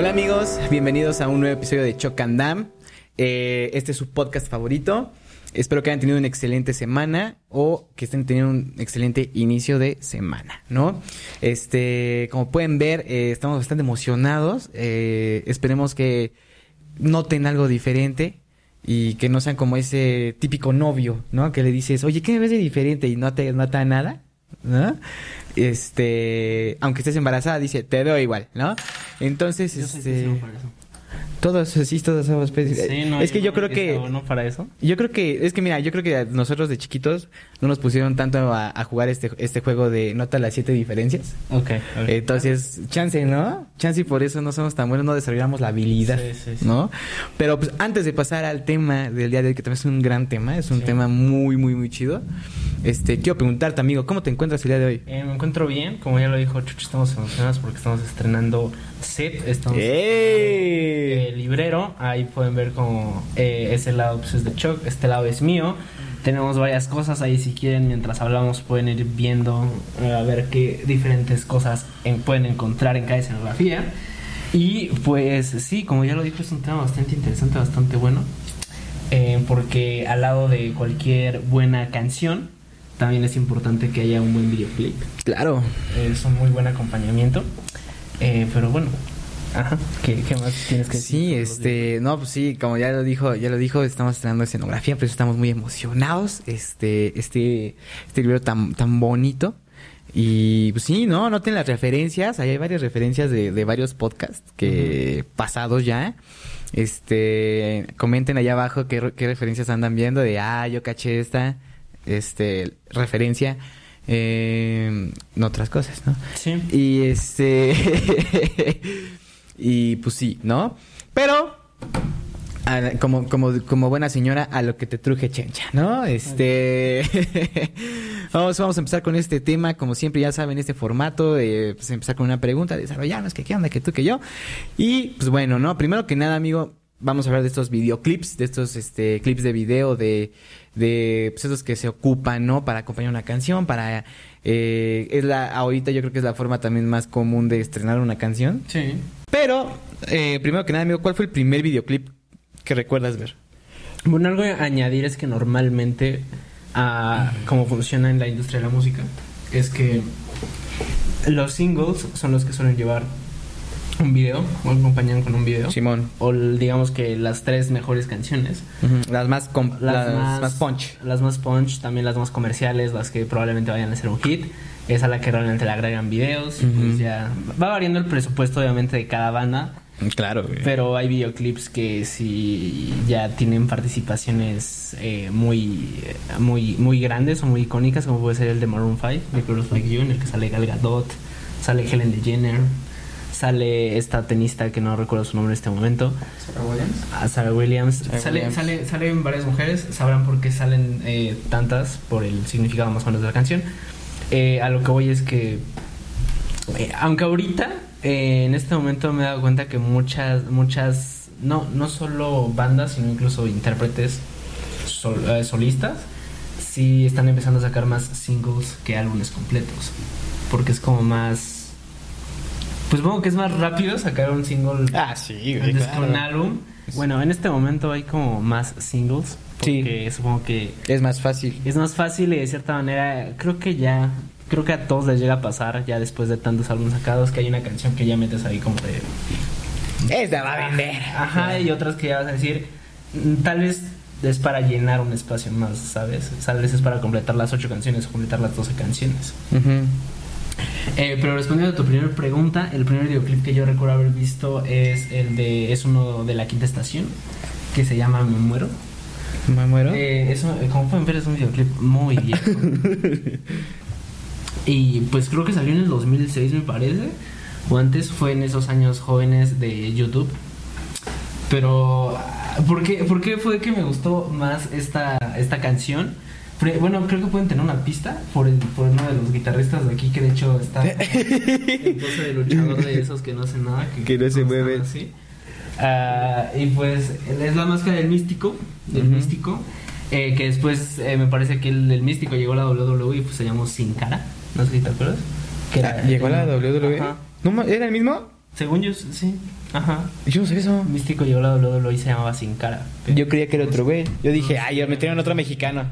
Hola amigos, bienvenidos a un nuevo episodio de Choc and Dam. Eh, este es su podcast favorito. Espero que hayan tenido una excelente semana o que estén teniendo un excelente inicio de semana, ¿no? Este, como pueden ver, eh, estamos bastante emocionados. Eh, esperemos que noten algo diferente y que no sean como ese típico novio, ¿no? Que le dices, oye, ¿qué me ves de diferente? Y no te nota nada, ¿no? Este, aunque estés embarazada, dice, te veo igual, ¿no? Entonces, Yo soy este, eso. Todos sí, todos somos pésimos. Sí, no, es que yo no- creo que ¿No para eso? yo creo que, es que mira, yo creo que nosotros de chiquitos no nos pusieron tanto a, a jugar este, este juego de nota las siete diferencias. Ok. Entonces, chance, ¿no? Chance y por eso no somos tan buenos, no desarrollamos la habilidad, Sí, sí, sí. ¿no? Pero pues antes de pasar al tema del día de hoy, que también es un gran tema, es un tema muy, muy, muy chido. Este, quiero preguntarte, amigo, ¿cómo te encuentras el día de hoy? Eh, me encuentro bien, como ya lo dijo Chucho, estamos emocionados porque estamos estrenando set, estamos ¡Ey! el librero, ahí pueden ver como eh, ese lado pues, es de Choc, este lado es mío. Tenemos varias cosas ahí si quieren, mientras hablamos pueden ir viendo eh, a ver qué diferentes cosas en- pueden encontrar en cada escenografía. Y pues sí, como ya lo dijo, es un tema bastante interesante, bastante bueno. eh, porque al lado de cualquier buena canción, también es importante que haya un buen videoclip. Claro. Es un muy buen acompañamiento. Eh, pero bueno, ajá, ¿qué, qué más tienes que decir? Sí, este, no, pues sí, como ya lo dijo, ya lo dijo, estamos estrenando escenografía, pero estamos muy emocionados, este, este, este libro tan, tan bonito. Y pues sí, no, noten las referencias, ahí hay varias referencias de, de varios podcasts que pasados ya. Este, comenten allá abajo qué, qué referencias andan viendo de, ah, yo caché esta, este, referencia, eh, en otras cosas, ¿no? Sí. Y este. y pues sí, ¿no? Pero. a- como, como, como buena señora, a lo que te truje chencha, ¿no? Este. vamos, vamos a empezar con este tema. Como siempre, ya saben, este formato. eh, pues empezar con una pregunta, desarrollarnos, que qué onda, que tú, que yo. Y pues bueno, ¿no? Primero que nada, amigo. Vamos a hablar de estos videoclips, de estos este, clips de video, de, de pues, esos que se ocupan, ¿no? Para acompañar una canción, para... eh, es la, ahorita yo creo que es la forma también más común de estrenar una canción. Sí. Pero, eh, primero que nada, amigo, ¿cuál fue el primer videoclip que recuerdas ver? Bueno, algo a añadir es que normalmente, ah, como funciona en la industria de la música, es que los singles son los que suelen llevar un video o acompañan con un video. Simón. O digamos que las tres mejores canciones. Ujú, Las más, com- las, más, punch. Las más punch, también las más comerciales, las que probablemente vayan a ser un hit. Es a la que realmente le agregan videos. y Ujú. Pues ya va variando el presupuesto, obviamente, de cada banda. Claro, güey. Pero hay videoclips que sí ya tienen participaciones eh, muy, muy, muy grandes o muy icónicas, como puede ser el de Maroon 5, de Girls Like You, en el que sale Gal Gadot, sale Helen DeGeneres, sale esta tenista que no recuerdo su nombre en este momento, Sarah Williams. Sarah sale, Williams. Sale, salen varias mujeres, sabrán por qué salen eh, tantas, por el significado más o menos de la canción. Eh, a lo que voy es que, eh, aunque ahorita, eh, en este momento me he dado cuenta que muchas, muchas, no, no solo bandas, sino incluso intérpretes sol- eh, solistas, sí están empezando a sacar más singles que álbumes completos. Porque es como más... Pues supongo que es más rápido sacar un single Ah, sí, antes que un álbum. Bueno, en este momento hay como más singles. Sí. Porque supongo que Es más fácil. es más fácil y de cierta manera creo que ya... Creo que a todos les llega a pasar ya después de tantos álbumes sacados que hay una canción que ya metes ahí como de... Esta va a vender. Ajá, y otras que ya vas a decir, mm, tal vez es para llenar un espacio más, ¿sabes? Tal vez es para completar las ocho canciones o completar las 12 canciones. Ujú. Eh, pero respondiendo a tu primera pregunta, el primer videoclip que yo recuerdo haber visto es el de es uno de la quinta estación que se llama Me muero. ¿Me muero? Eh, un- como pueden ver es un videoclip muy viejo. y pues creo que salió en el 2006 me parece o antes fue en esos años jóvenes de YouTube. Pero ¿por qué, por qué fue que me gustó más esta esta canción? Bueno, creo que pueden tener una pista por, el, por uno de los guitarristas de aquí que de hecho está en pose de luchador de esos que no hacen nada. Que no se mueven. así. Ah, y pues es la máscara del místico, del místico, eh, que después eh, me parece que el, el místico llegó a la WWE y pues se llamó Sin Cara, no sé si te acuerdas. Que Ah, ¿Llegó a la WWE? Ajá. ¿No ma- ¿Era el mismo? Según yo, sí. Ajá. Yo no sé eso. Místico llegó a la WWE y se llamaba Sin Cara. Yo creía que era otro güey. Yo dije, ay, ya metieron otro mexicano.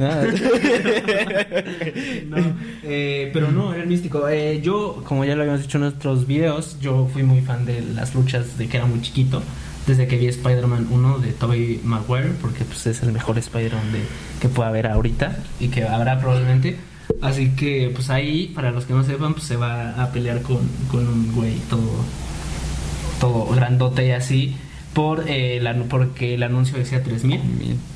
No. Eh, pero no, era el místico. Eh, yo, como ya lo habíamos dicho en nuestros videos, yo fui muy fan de las luchas de que era muy chiquito. Desde que vi Spider-Man 1 de Tobey Maguire, porque pues, es el mejor Spider-Man de- que pueda haber ahorita y que habrá probablemente. Así que, pues ahí, para los que no sepan, pues se va a pelear con, con un güey todo, todo grandote y así. Por, eh, anu- porque el anuncio decía 3000.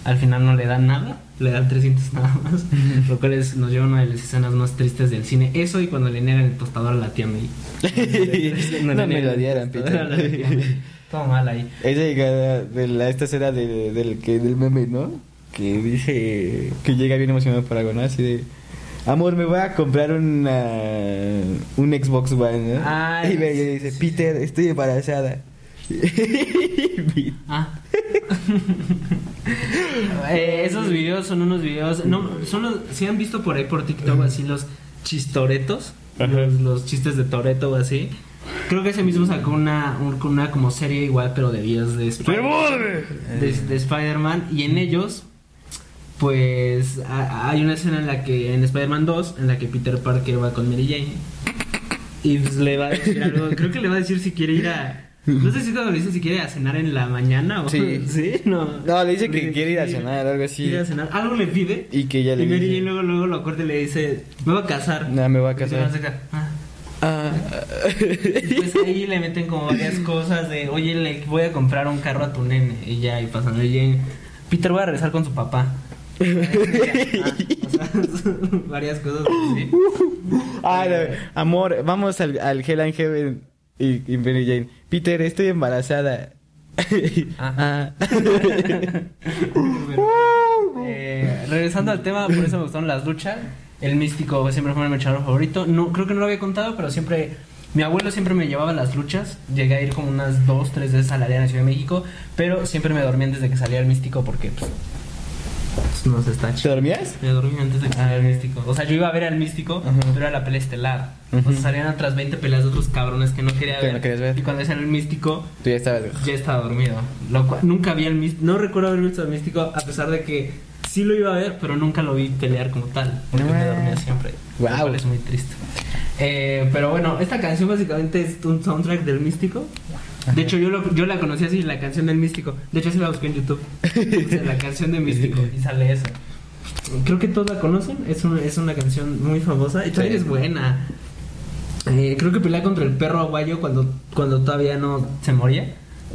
Al final no le dan nada, le dan 300 nada más. lo cual es- nos lleva a una de las escenas más tristes del cine. Eso y cuando le niegan el tostador a la tía May. No me lo dieran, la tía May. Todo mal ahí. Esa llegada de la, esta escena de- del, que, del meme, ¿no? Que dice que llega bien emocionado para algo, ¿no? Así de... Amor, me voy a comprar una, un Xbox One, ¿no? Ay, y me dice. Peter, estoy embarazada. Ah. Eh, esos videos son unos videos. No, son los. Si han visto por ahí por TikTok así los chistoretos. Los, los chistes de Toreto o así. Creo que ese mismo sacó una, un- una como serie igual, pero de videos de Spider- de, de Spider-Man. Y en ellos, pues a- hay una escena en la que, en Spider-Man 2, en la que Peter Parker va con Mary Jane. Y pues le va a decir algo. Creo que le va a decir si quiere ir a. No sé si cuando le dice si quiere ir a cenar en la mañana o. Sí. ¿Sí? No. No, le dice que quiere ir a sí, cenar, algo así. Quiere ir a cenar. Algo le pide. Y que ella le y dice- Jane luego, luego lo corta y le dice: Me voy a casar. No, me voy a Y casar. va sacar, "Ah". Ah. Y pues ahí le meten como varias cosas de, oye, le voy a comprar un carro a tu nene. Y ya, y pasando y ya, Peter voy a regresar con su papá. Ah, o sea, varias cosas así. Ah, no, amor, vamos al, al Hell and Heaven. Y, y Mary Jane, Peter, estoy embarazada. Ajá. Ah. Eh, regresando al tema, por eso me gustaron las luchas. El místico siempre fue mi luchador favorito. No, creo que no lo había contado, pero siempre. Mi abuelo siempre me llevaba a las luchas. Llegué a ir como unas dos, tres veces a la Arena Ciudad de México. Pero siempre me dormían desde que salía el místico porque, pues. No se está ¿Te chido. dormías? Me dormí antes de que saliera el místico. O sea, yo iba a ver al místico, Ajá. pero era la pelea estelar. O sea, salían otras 20 peleas de otros cabrones que no quería Que ver. no querías ver. Y cuando salió el místico, Tú ya estabas. ya estaba dormido. Lo cual, nunca vi al místico. No recuerdo haber visto al místico, a pesar de que sí lo iba a ver, pero nunca lo vi pelear como tal. Porque No me dormía siempre. Cual es muy triste. Eh, pero bueno, esta canción básicamente es un soundtrack del místico. De hecho, yo, lo- yo la conocí así, la canción del místico. De hecho, así la busqué en YouTube. Puse la canción del místico y sale eso. Creo que todos la conocen. Es una, es una canción muy famosa y también Sí. es buena. Eh, creo que pelea contra el perro aguayo cuando, cuando todavía no se moría.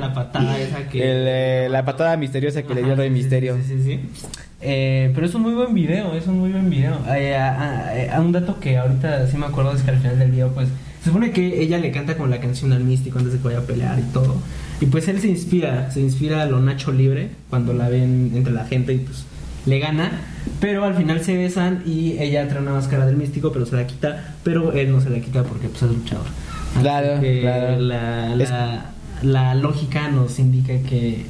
La patada esa que. El, eh, la patada misteriosa que le dio Ajá, Rey sí, sí, Misterio. Sí, sí, sí. Eh, pero es un muy buen video, es un muy buen video. Eh, a, a- a un dato que ahorita sí me acuerdo es que al final del video, pues, se supone que ella le canta como la canción al místico antes de que vaya a pelear y todo. Y pues él se inspira, se inspira a lo Nacho Libre cuando la ven entre la gente y pues le gana. Pero al final se besan y ella trae una máscara del místico, pero se la quita. Pero él no se la quita porque pues es luchador. Así Claro, claro. La, Es- la, lógica nos indica que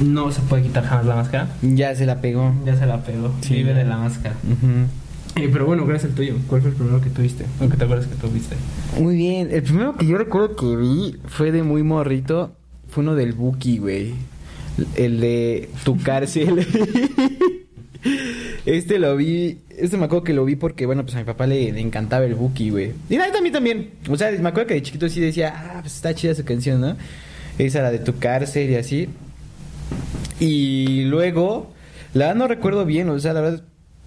no se puede quitar jamás la máscara. Ya se la pegó. Ya se la pegó. Sí. Vive de la máscara. Eh, pero bueno, ¿cuál es el tuyo? ¿Cuál fue el primero que tuviste? ¿O que te acuerdas que tuviste? Muy bien. El primero que yo recuerdo que vi fue de muy morrito. Fue uno del Buki, güey. El de tu cárcel. este lo vi. Este me acuerdo que lo vi porque, bueno, pues a mi papá le, encantaba el Buki, güey. Y a mí también, también. O sea, me acuerdo que de chiquito sí decía, ah, pues está chida su canción, ¿no? Esa, la de tu cárcel y así. Y luego, la verdad no recuerdo bien, o sea, la verdad,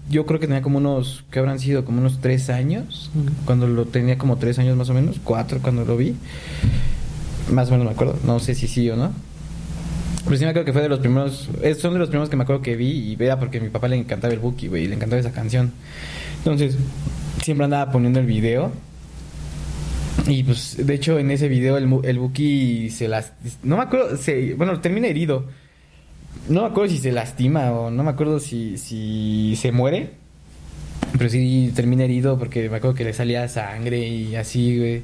yo creo que tenía como unos, que habrán sido como unos tres años, cuando lo tenía como tres años más o menos, cuatro cuando lo vi. Más o menos me acuerdo, no sé si sí o no. Pero sí me acuerdo que fue de los primeros, es- son de los primeros que me acuerdo que vi y era porque a mi papá le encantaba el Buki, güey, le encantaba esa canción. Entonces, siempre andaba poniendo el video. Y pues, de hecho, en ese video el, el Buki se las... No me acuerdo, se, bueno, termina herido. No me acuerdo si se lastima o no me acuerdo si, si se muere. Pero sí termina herido porque me acuerdo que le salía sangre y así, güey.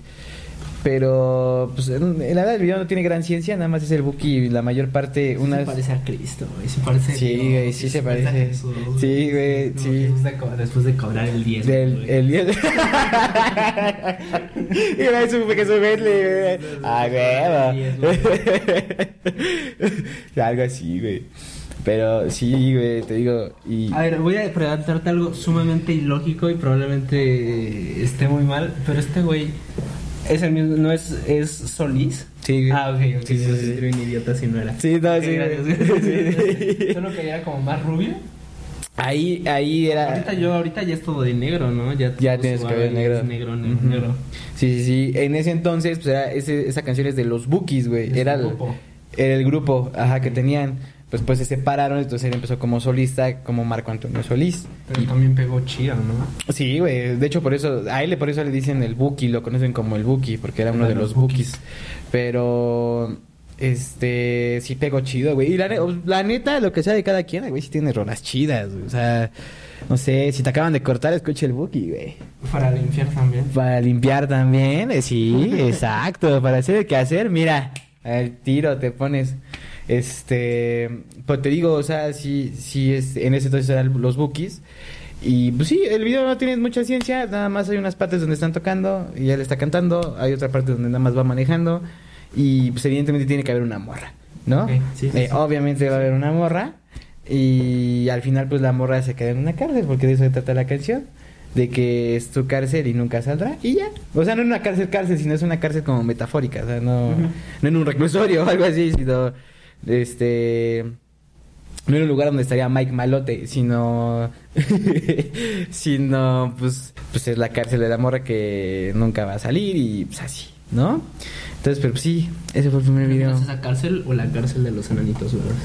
Pero, pues, la verdad el video no tiene gran ciencia, nada más es el Buki la mayor parte, Sí unas... se parece a Cristo, güey. Se parece a Sí, Dios, güey, sí se a parece. Jesús, Sí, güey, sí. De después de cobrar el 10. Del, el día Y una vez supe que su Bentley, güey. Ah, huevo. Algo así, güey. Pero sí, güey, te digo. Y. A ver, voy a preguntarte algo sumamente ilógico y probablemente esté muy mal, pero este güey es el mismo, no es, es Solís. Sí. Ah, ok, ok. Sí, sí. Era un idiota si no era. Sí, no, Ok, sí, gracias. Solo que era como más rubio. Ahí, ahí era. Ahorita yo, ahorita ya es todo de negro, ¿no? Ya, Ya todo tienes suave, cabello negro. es Negro, negro, Ujú. negro. Sí, sí, sí. En ese entonces, pues era ese- esa canción es de los Bookies, güey. Era el, grupo. era el grupo, ajá, que tenían. Pues, pues se separaron, entonces él empezó como solista, como Marco Antonio Solís. Pero también pegó chido, ¿no? Sí, güey. De hecho, por eso, a él por eso le dicen el Buki, lo conocen como el Buki, porque era uno de los los Bookies. Pero, este, sí pegó chido, güey. Y la, la neta, lo que sea de cada quien, güey, sí tiene rolas chidas, güey. O sea, no sé, si te acaban de cortar, escucha el Buki, güey. Para limpiar también. Para limpiar también, eh, sí, exacto. Para hacer el quehacer, mira, al tiro te pones. Este, pues te digo, o sea, sí, sí, es, en ese entonces eran los bookies. Y pues sí, el video no tiene mucha ciencia, nada más hay unas partes donde están tocando y él está cantando, hay otra parte donde nada más va manejando y pues evidentemente tiene que haber una morra, ¿no? Sí, sí, Eh, sí. Obviamente va a haber una morra y al final pues la morra se queda en una cárcel porque de eso se trata la canción de que es tu cárcel y nunca saldrá y ya o sea no en una cárcel cárcel sino es una cárcel como metafórica o sea no no en un reclusorio o algo así sino este no en un lugar donde estaría Mike Malote sino sino pues pues es la cárcel de la morra que nunca va a salir y pues así ¿no? entonces pero pues, sí ese fue el primer video ¿Es esa cárcel o la cárcel de los enanitos, verdad?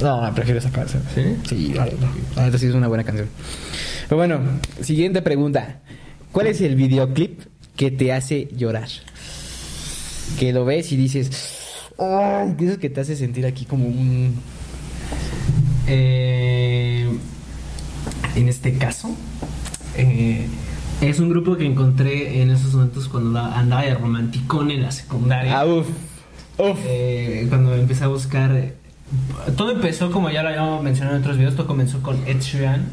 no, prefiero esa cárcel. ¿Sí? Sí, la neta sí es una buena canción. Pero bueno, siguiente pregunta. ¿Cuál es el videoclip que te hace llorar? Que lo ves y dices, ¡ay! que Eso que te hace sentir aquí como un... Eh, en este caso, eh, es un grupo que encontré en esos momentos cuando andaba de romanticón en la secundaria. Ah, uf. Uf. Eh, cuando empecé a buscar. Todo empezó, como ya lo habíamos mencionado en otros videos, todo comenzó con Ed Sheeran.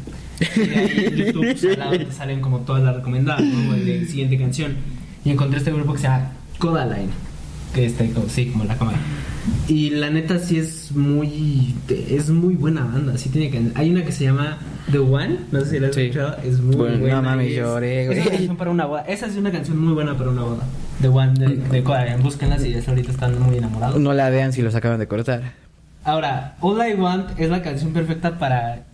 Y de ahí en YouTube pues, al lado te salen como todas las recomendadas, ¿no? El de siguiente canción. Y encontré este grupo que se llama Codaline. Que ahí como, sí, como la cámara. Y la neta sí es muy. Es muy buena banda. Sí tiene can- Hay una que se llama The One. No sé si la has Sí. escuchado. Es muy Bueno, no buena. mames, lloré, Es una canción para una boda. Esa es una canción muy buena para una boda. The One de, de y es- ahorita están muy enamorados. No la vean si los acaban de cortar. Ahora, All I Want es la canción perfecta para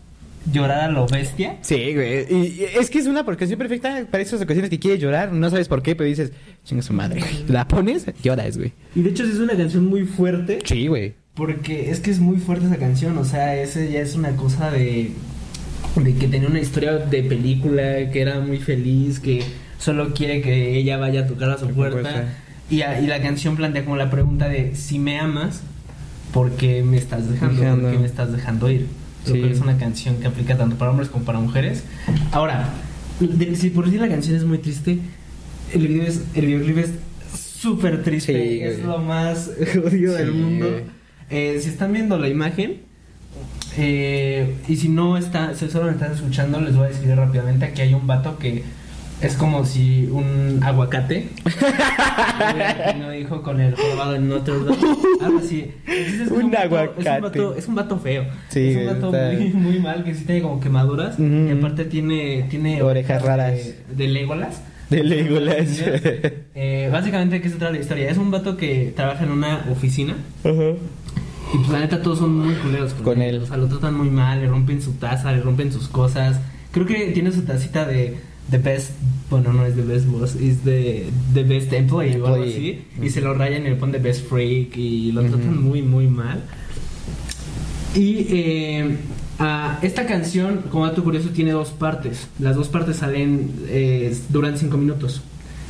llorar a lo bestia. Sí, güey. Y, y es que es una canción perfecta para esas ocasiones que quieres llorar. No sabes por qué, pero dices, chinga su madre, güey. La pones, lloras, güey. Y de hecho es una canción muy fuerte. Sí, güey. Porque es que es muy fuerte esa canción. O sea, ese ya es una cosa de. De que tenía una historia de película, que era muy feliz, que solo quiere que ella vaya a tocar a su puerta. Y, a- y la canción plantea como la pregunta de: si me amas, ¿por qué me estás dejando? Dejando. ¿Por qué me estás dejando ir? Lo Sí. es una canción que aplica tanto para hombres como para mujeres. Ahora, de- si por decir la canción es muy triste, el video es, el videoclip es súper triste. Sí, es güey. lo más jodido del mundo. Eh, si están viendo la imagen, eh, y si no está, si solo me están escuchando, les voy a decir rápidamente aquí hay un vato que es como si un aguacate no dijo con el jorobado en Notre Dame. Algo así. Es Un vato- Es un, aguacate. vato, es un vato feo. Sí, es un vato muy, muy mal que sí tiene como quemaduras. Y aparte tiene, tiene Orejas raras. De, de Legolas. De Legolas. Eh, básicamente, ¿qué se trata la historia? Es un vato que trabaja en una oficina. Ajá. Y pues la neta todos son muy culeros con, Con él. él. O sea, lo tratan muy mal, le rompen su taza, le rompen sus cosas. Creo que tiene su tacita de The Best, bueno, no es The Best Boss, es de The Best Employee o algo así. Y se lo rayan y le ponen The Best Freak y lo Ujú. tratan muy, muy mal. Y eh, esta canción, como dato curioso, tiene dos partes. Las dos partes salen, eh, duran cinco minutos.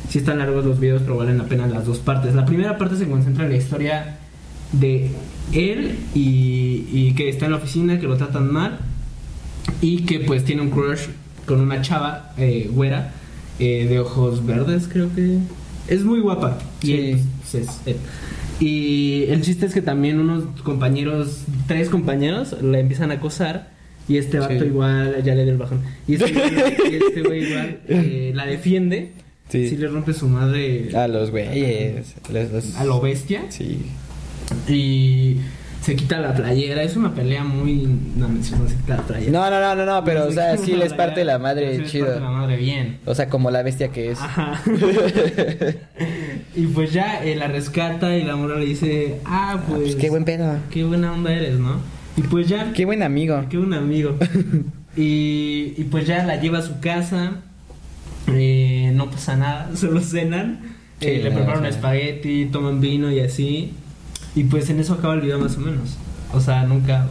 Si están largos los videos, pero valen la pena las dos partes. La primera parte se concentra en la historia de él y, y que está en la oficina, que lo tratan mal y que pues tiene un crush con una chava eh, güera eh, de ojos verdes, creo que. Es muy guapa. Y Sí. él, pues, es él. Y el chiste es que también unos compañeros, tres compañeros, la empiezan a acosar. Y este vato Sí. igual ya le dio el bajón. Y este güey, este güey igual eh, la defiende. Sí. Sí. le rompe su madre A los güeyes. los- a lo bestia. Sí. Y se quita la playera. Es una pelea muy. No, no se quita la playera. No, no, no, no, no, pero o sea, Se sí les parte la madre sí les chido. parte la madre bien. O sea, como la bestia que es. Ajá. y pues ya eh, la rescata y la morra le dice, ah, pues, Pues qué buen pedo. qué buena onda eres, ¿no? Y pues ya, Qué buen amigo. qué buen amigo. y, y pues ya la lleva a su casa, eh, no pasa nada, solo cenan, Sí, eh, le preparan espagueti, toman vino y así. Y pues en eso acaba el video más o menos. O sea, nunca...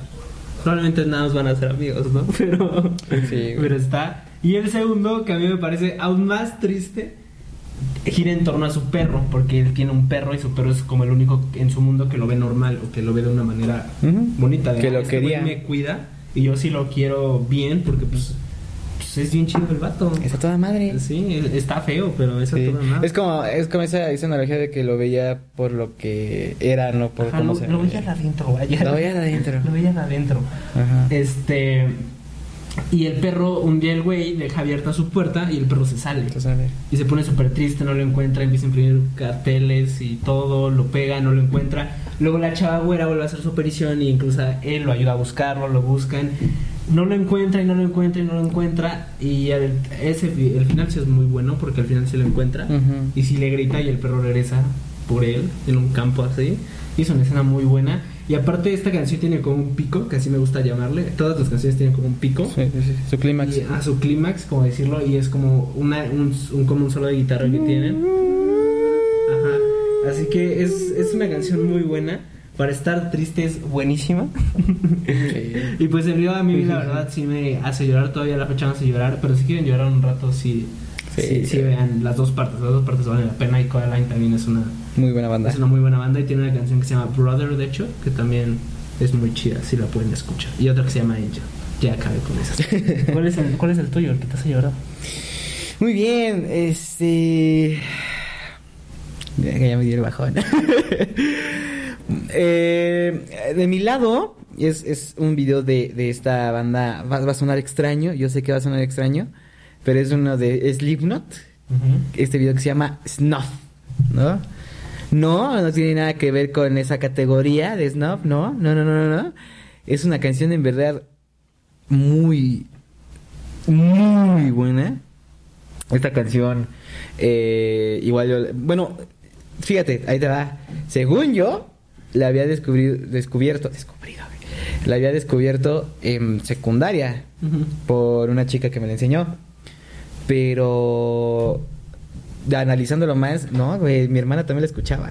Probablemente nada más van a ser amigos, ¿no? Pero, Sí, pero está. Y el segundo, que a mí me parece aún más triste, gira en torno a su perro, porque él tiene un perro y su perro es como el único en su mundo que lo ve normal o que lo ve de una manera bonita. de, Que "Ah, lo este quería. me cuida y yo sí lo quiero bien porque pues, pues es bien chido el vato. Es a toda madre. Sí, está feo, pero es a Sí. toda madre. Es como, es como esa, esa analogía de que lo veía por lo que era, no por Ajá, cómo lo, se lo veía. veía de adentro, vaya. Lo veía de adentro. Lo veía de adentro. Ajá. Este. Y el perro, un día el güey deja abierta su puerta y el perro se sale. A ver. Y se pone súper triste, no lo encuentra, empieza a imprimir carteles y todo, lo pega, no lo encuentra. Luego la chava güera vuelve a hacer su aparición y incluso él lo ayuda a buscarlo, lo buscan. No lo encuentra y no lo encuentra y no lo encuentra. Y el, ese, el final sí es muy bueno porque al final sí lo encuentra. Y sí le grita y el perro regresa por él en un campo así. Y es una escena muy buena. Y aparte esta canción tiene como un pico, que así me gusta llamarle. Todas las canciones tienen como un pico. Sí, sí, sí. Su clímax. A su clímax, como decirlo, y es como una, un, un- como un solo de guitarra que tienen. Ajá. Así que es, es una canción muy buena. Para estar triste es buenísima. Y pues el video a mí la verdad sí me hace llorar, todavía la fecha me hace llorar, pero si quieren llorar un rato sí, Sí. sí, sí vean las dos partes, las dos partes valen la pena y Coraline también es una, Muy buena banda. es una muy buena banda y tiene una canción que se llama Brother de hecho, que también es muy chida, si la pueden escuchar. Y otra que se llama Angel. Ya acabé con esas. ¿Cuál es el, cuál es el tuyo, el que te hace llorar? Muy bien, este. Ya, ya me dio el bajón. Eh, de mi lado, es, es un video de, de esta banda. Va, va a sonar extraño, yo sé que va a sonar extraño, pero es uno de Slipknot. Este video que se llama Snuff, ¿no? No, no tiene nada que ver con esa categoría de Snuff, no, no, no, no, no. no. Es una canción en verdad muy, muy buena. Esta canción, eh, igual yo, bueno, fíjate, ahí te va. Según yo, la había descubri- descubierto, descubrido, la había descubierto en secundaria por una chica que me la enseñó. Pero analizándolo más, no, güey, mi hermana también la escuchaba.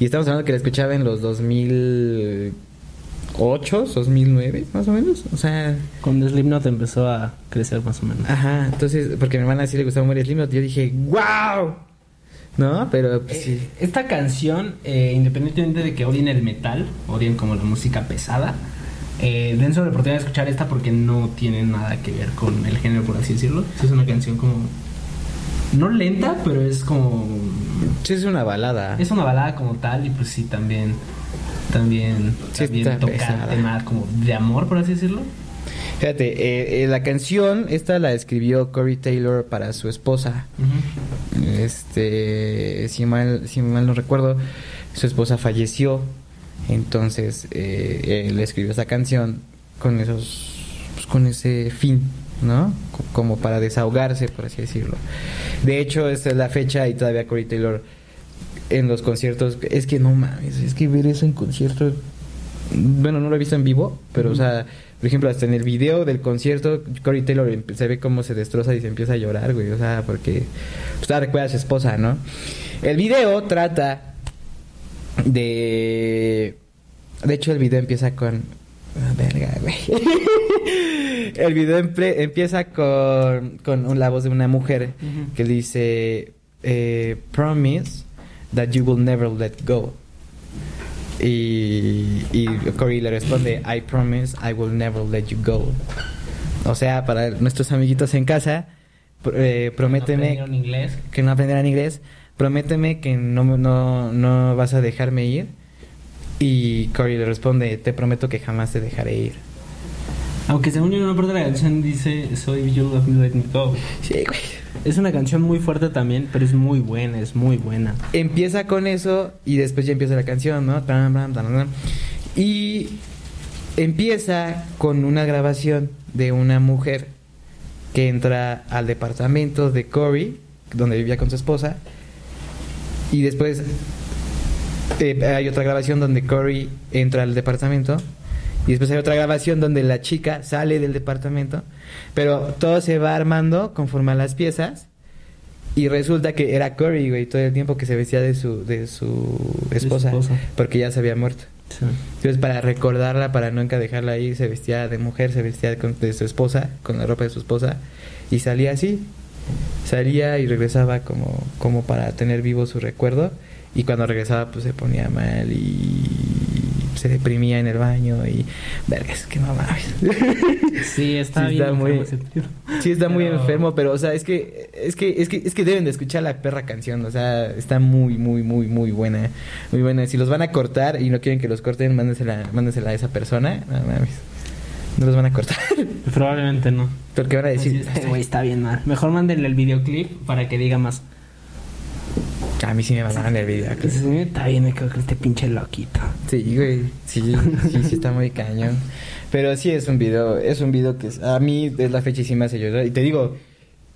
Y estamos hablando que la escuchaba en los 2008, 2009, más o menos. O sea, Cuando Slipknot empezó a crecer más o menos. ajá, entonces, porque a mi hermana sí le gustaba muy Slipknot, yo dije, ¡wow! ¿No? Pero pues, sí. Eh, Esta canción, eh, independientemente de que odien el metal, odien como la música pesada, eh, dense la oportunidad de escuchar esta porque no tiene nada que ver con el género, por así decirlo. Sí, Es una canción como. No lenta, pero es como. Sí, es una balada. Es una balada como tal, y pues sí, también. También, Sí, también toca pesada. temas como de amor, por así decirlo. Fíjate, eh, eh, la canción, esta la escribió Corey Taylor para su esposa. Este, si mal, si mal no recuerdo, su esposa falleció. Entonces, eh, él escribió esa canción con esos, pues, con ese fin, ¿no? Co- Como para desahogarse, por así decirlo. De hecho, esta es la fecha y todavía Corey Taylor en los conciertos, es que no mames, es que ver eso en concierto, bueno, no lo he visto en vivo, pero, o sea, por ejemplo, hasta en el video del concierto, Corey Taylor empe- se ve cómo se destroza y se empieza a llorar, güey, o sea, porque, pues, recuerda a su esposa, ¿no? El video trata de... De hecho, el video empieza con... Ah, verga, güey. el video empieza con, con la voz de una mujer Ujú. que dice... eh, promise that you will never let go. Y, y Corey le responde, I promise I will never let you go. O sea, para nuestros amiguitos en casa, eh, prométeme No aprendieron inglés. que no aprenderán inglés, prométeme que no, no, no vas a dejarme ir. Y Corey le responde, te prometo que jamás te dejaré ir. Aunque según yo una parte de la canción dice Soy You Love Me Let Me Go. Sí, güey. Es una canción muy fuerte también, pero es muy buena, es muy buena. Empieza con eso y después ya empieza la canción, ¿no? Y empieza con una grabación de una mujer que entra al departamento de Corey, donde vivía con su esposa. Y después eh, hay otra grabación donde Corey entra al departamento. Y después hay otra grabación donde la chica sale del departamento. Pero todo se va armando conforme a las piezas. Y resulta que era Corey, güey, todo el tiempo que se vestía de su, de su esposa. esposa. Porque ya se había muerto. Sí. Entonces, para recordarla, para nunca dejarla ahí, se vestía de mujer, se vestía con- de su esposa, con la ropa de su esposa. Y salía así. Salía y regresaba como, como para tener vivo su recuerdo. Y cuando regresaba, pues se ponía mal y se deprimía en el baño. Y. Vergas, que no mames. Sí, está Sí, bien. está muy- enfermo. Sí, está muy enfermo, pero, o sea, es que, es que, es que, es que deben de escuchar la perra canción, o sea, está muy, muy, muy, muy buena, muy buena. Si los van a cortar y no quieren que los corten, mándensela, mándensela a esa persona, no mames, no los van a cortar, Probablemente no. porque van a decir, es, este güey está bien mal. Mejor mándenle el videoclip para que diga más. A mí sí me mandaron el video. Sí, está bien, me quedo con este pinche loquito. Sí, güey, sí, sí, sí está muy cañón. Pero sí es un video, es un video que a mí es la fecha y sí me hace llorar. Y te digo,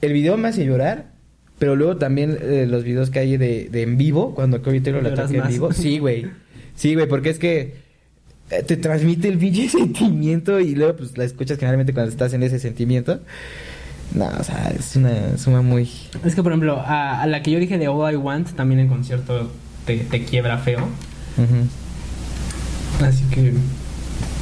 el video me hace llorar, pero luego también eh, los videos que hay de, de en vivo, cuando Corey Taylor Lloras toca en vivo. Sí, güey. Sí, güey, porque es que eh, te transmite el pinche sentimiento y luego pues la escuchas generalmente cuando estás en ese sentimiento. No, o sea, es una suma muy... Es que, por ejemplo, a, a la que yo dije de All I Want, también en concierto te, te quiebra feo. Ujú. Así que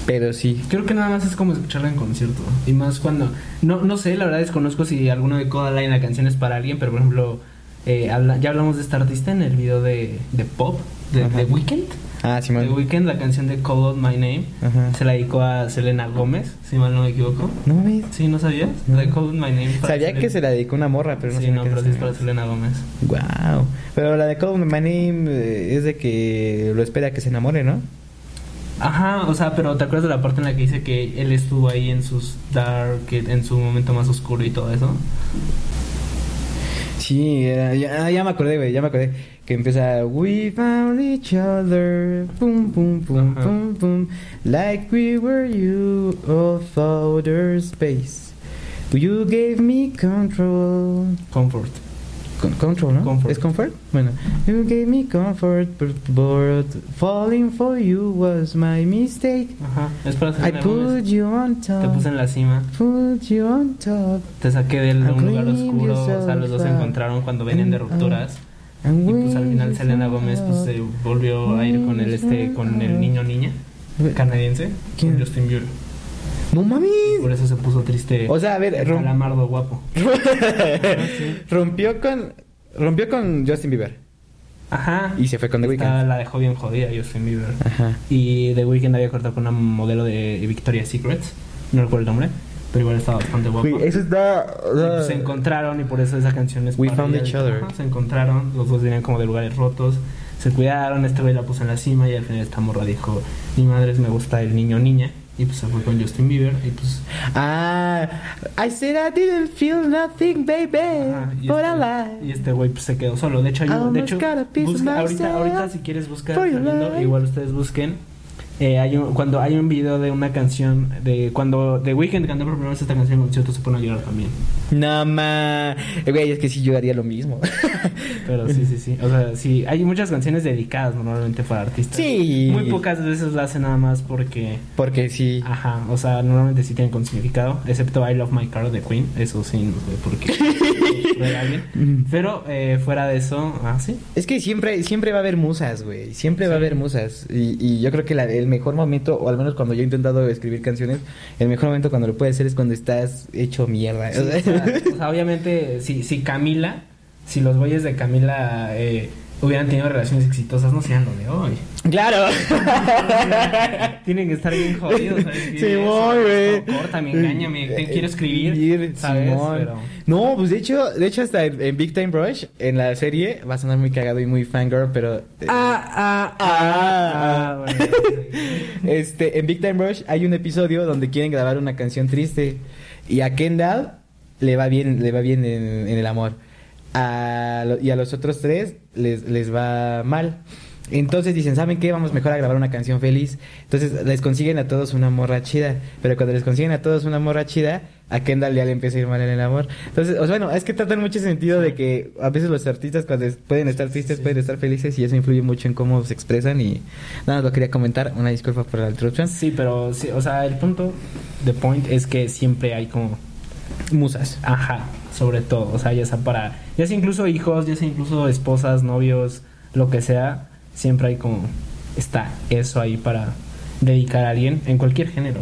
Pero sí. creo que nada más es como escucharla en concierto. Y más cuando. No, no sé, la verdad desconozco si alguno de Codaline la canción es para alguien, pero por ejemplo, eh, habla- ya hablamos de esta artista en el video de, de Pop, de, de Weekend. Ah, The Simón. Weeknd, la canción de Call Out My Name, Ajá. se la dedicó a Selena Gómez, si mal no me equivoco. No mames. Sí, ¿no sabías? No. La de Call Out My Name. Sabía Selena- que se la dedicó una morra, pero no sí, no, pero sí es para Selena Gómez. Wow. Pero la de Call Me My Name eh, es de que lo espera que se enamore, ¿no? Ajá, o sea, pero ¿te acuerdas de la parte en la que dice que él estuvo ahí en sus dark, en su momento más oscuro y todo eso? Sí, era- ya, ya me acordé, güey, ya me acordé. Que empieza We found each other, pum, pum, pum, Ajá. pum, pum, like we were you of outer space. You gave me control. Comfort. Con- control, ¿no? Comfort. ¿Es comfort? Bueno. You gave me comfort, but, falling for you was my mistake. Ajá, es para I put you on top. Te puse en la cima, Put you on top. te saqué de un lugar oscuro, o sea, los dos se encontraron cuando venían de rupturas. And Y pues al final Selena Gómez pues se volvió a ir con el este con el niño niña canadiense, ¿Quién? con Justin Bieber. No mames. Por eso se puso triste. O sea, a ver, el calamardo guapo. rompió con rompió con Justin Bieber Ajá. y se fue con The Weeknd. la dejó bien jodida Justin Bieber. Ajá. Y The Weeknd había cortado con una modelo de Victoria's Secrets. No recuerdo el nombre, pero igual estaba bastante guapo. Güey, eso está Y, pues, se encontraron y por eso esa canción es We para found each other. Ajá, se encontraron, los dos venían como de lugares rotos. Se cuidaron, este güey la puso en la cima y al final esta morra dijo, mi madre me gusta el niño niña. Y pues se fue con Justin Bieber y pues... Ah, I said I didn't feel nothing, baby, ajá, y, but I este, lied. y este güey pues se quedó solo. De hecho, un- de hecho busca- ahorita, ahorita si quieres buscar saliendo, igual ustedes busquen. Eh, hay un- cuando hay un video de una canción de cuando The Weeknd cantó por primera vez esta canción en concierto se pone a llorar también. No ma, güey, es que sí yo haría lo mismo. Pero sí, sí, sí. O sea, sí, hay muchas canciones dedicadas normalmente para artistas. Sí. Muy pocas veces la hacen nada más porque. Porque sí. Ajá, o sea, normalmente sí tienen con significado. Excepto I Love My Car de Queen. Eso sí, no sé por qué. Alguien. Pero eh, fuera de eso, ah, sí. Es que siempre, siempre va a haber musas, güey. Siempre va a haber musas. Y, y yo creo que la- el mejor momento, o al menos cuando yo he intentado escribir canciones, el mejor momento cuando lo puedes hacer es cuando estás hecho mierda. Sí, o, sea, o sea, obviamente, si, si Camila, si los güeyes de Camila eh, hubieran tenido relaciones exitosas, no sean lo de hoy. Claro. Tienen que estar bien jodidos. ¿sabes? Sí, voy, güey. Córtame, engáñame, te quiero escribir. ¿sabes? Pero... No, pues de hecho, de hecho hasta en, Big Time Rush, en la serie, va a sonar muy cagado y muy fangirl, pero... Ah, ah, Ah. Este, en Big Time Rush hay un episodio donde quieren grabar una canción triste y a Kendall le va bien, le va bien en, el amor. Y a los otros tres les, les va mal. Entonces dicen, ¿saben qué? Vamos mejor a grabar una canción feliz. Entonces les consiguen a todos una morra chida. Pero cuando les consiguen a todos una morra chida, a Kendall ya le empieza a ir mal en el amor. Entonces, o sea, bueno, es que tratan mucho sentido de que a veces los artistas cuando pueden estar tristes, Sí. pueden estar felices y eso influye mucho en cómo se expresan y nada, más lo quería comentar. Una disculpa por la interrupción. Sí, pero, sí, o sea, el punto, the point es que siempre hay como Musas. Ajá, sobre todo, o sea, ya sea para, ya sea incluso hijos, ya sea incluso esposas, novios, lo que sea, siempre hay como, está eso ahí para dedicar a alguien en cualquier género.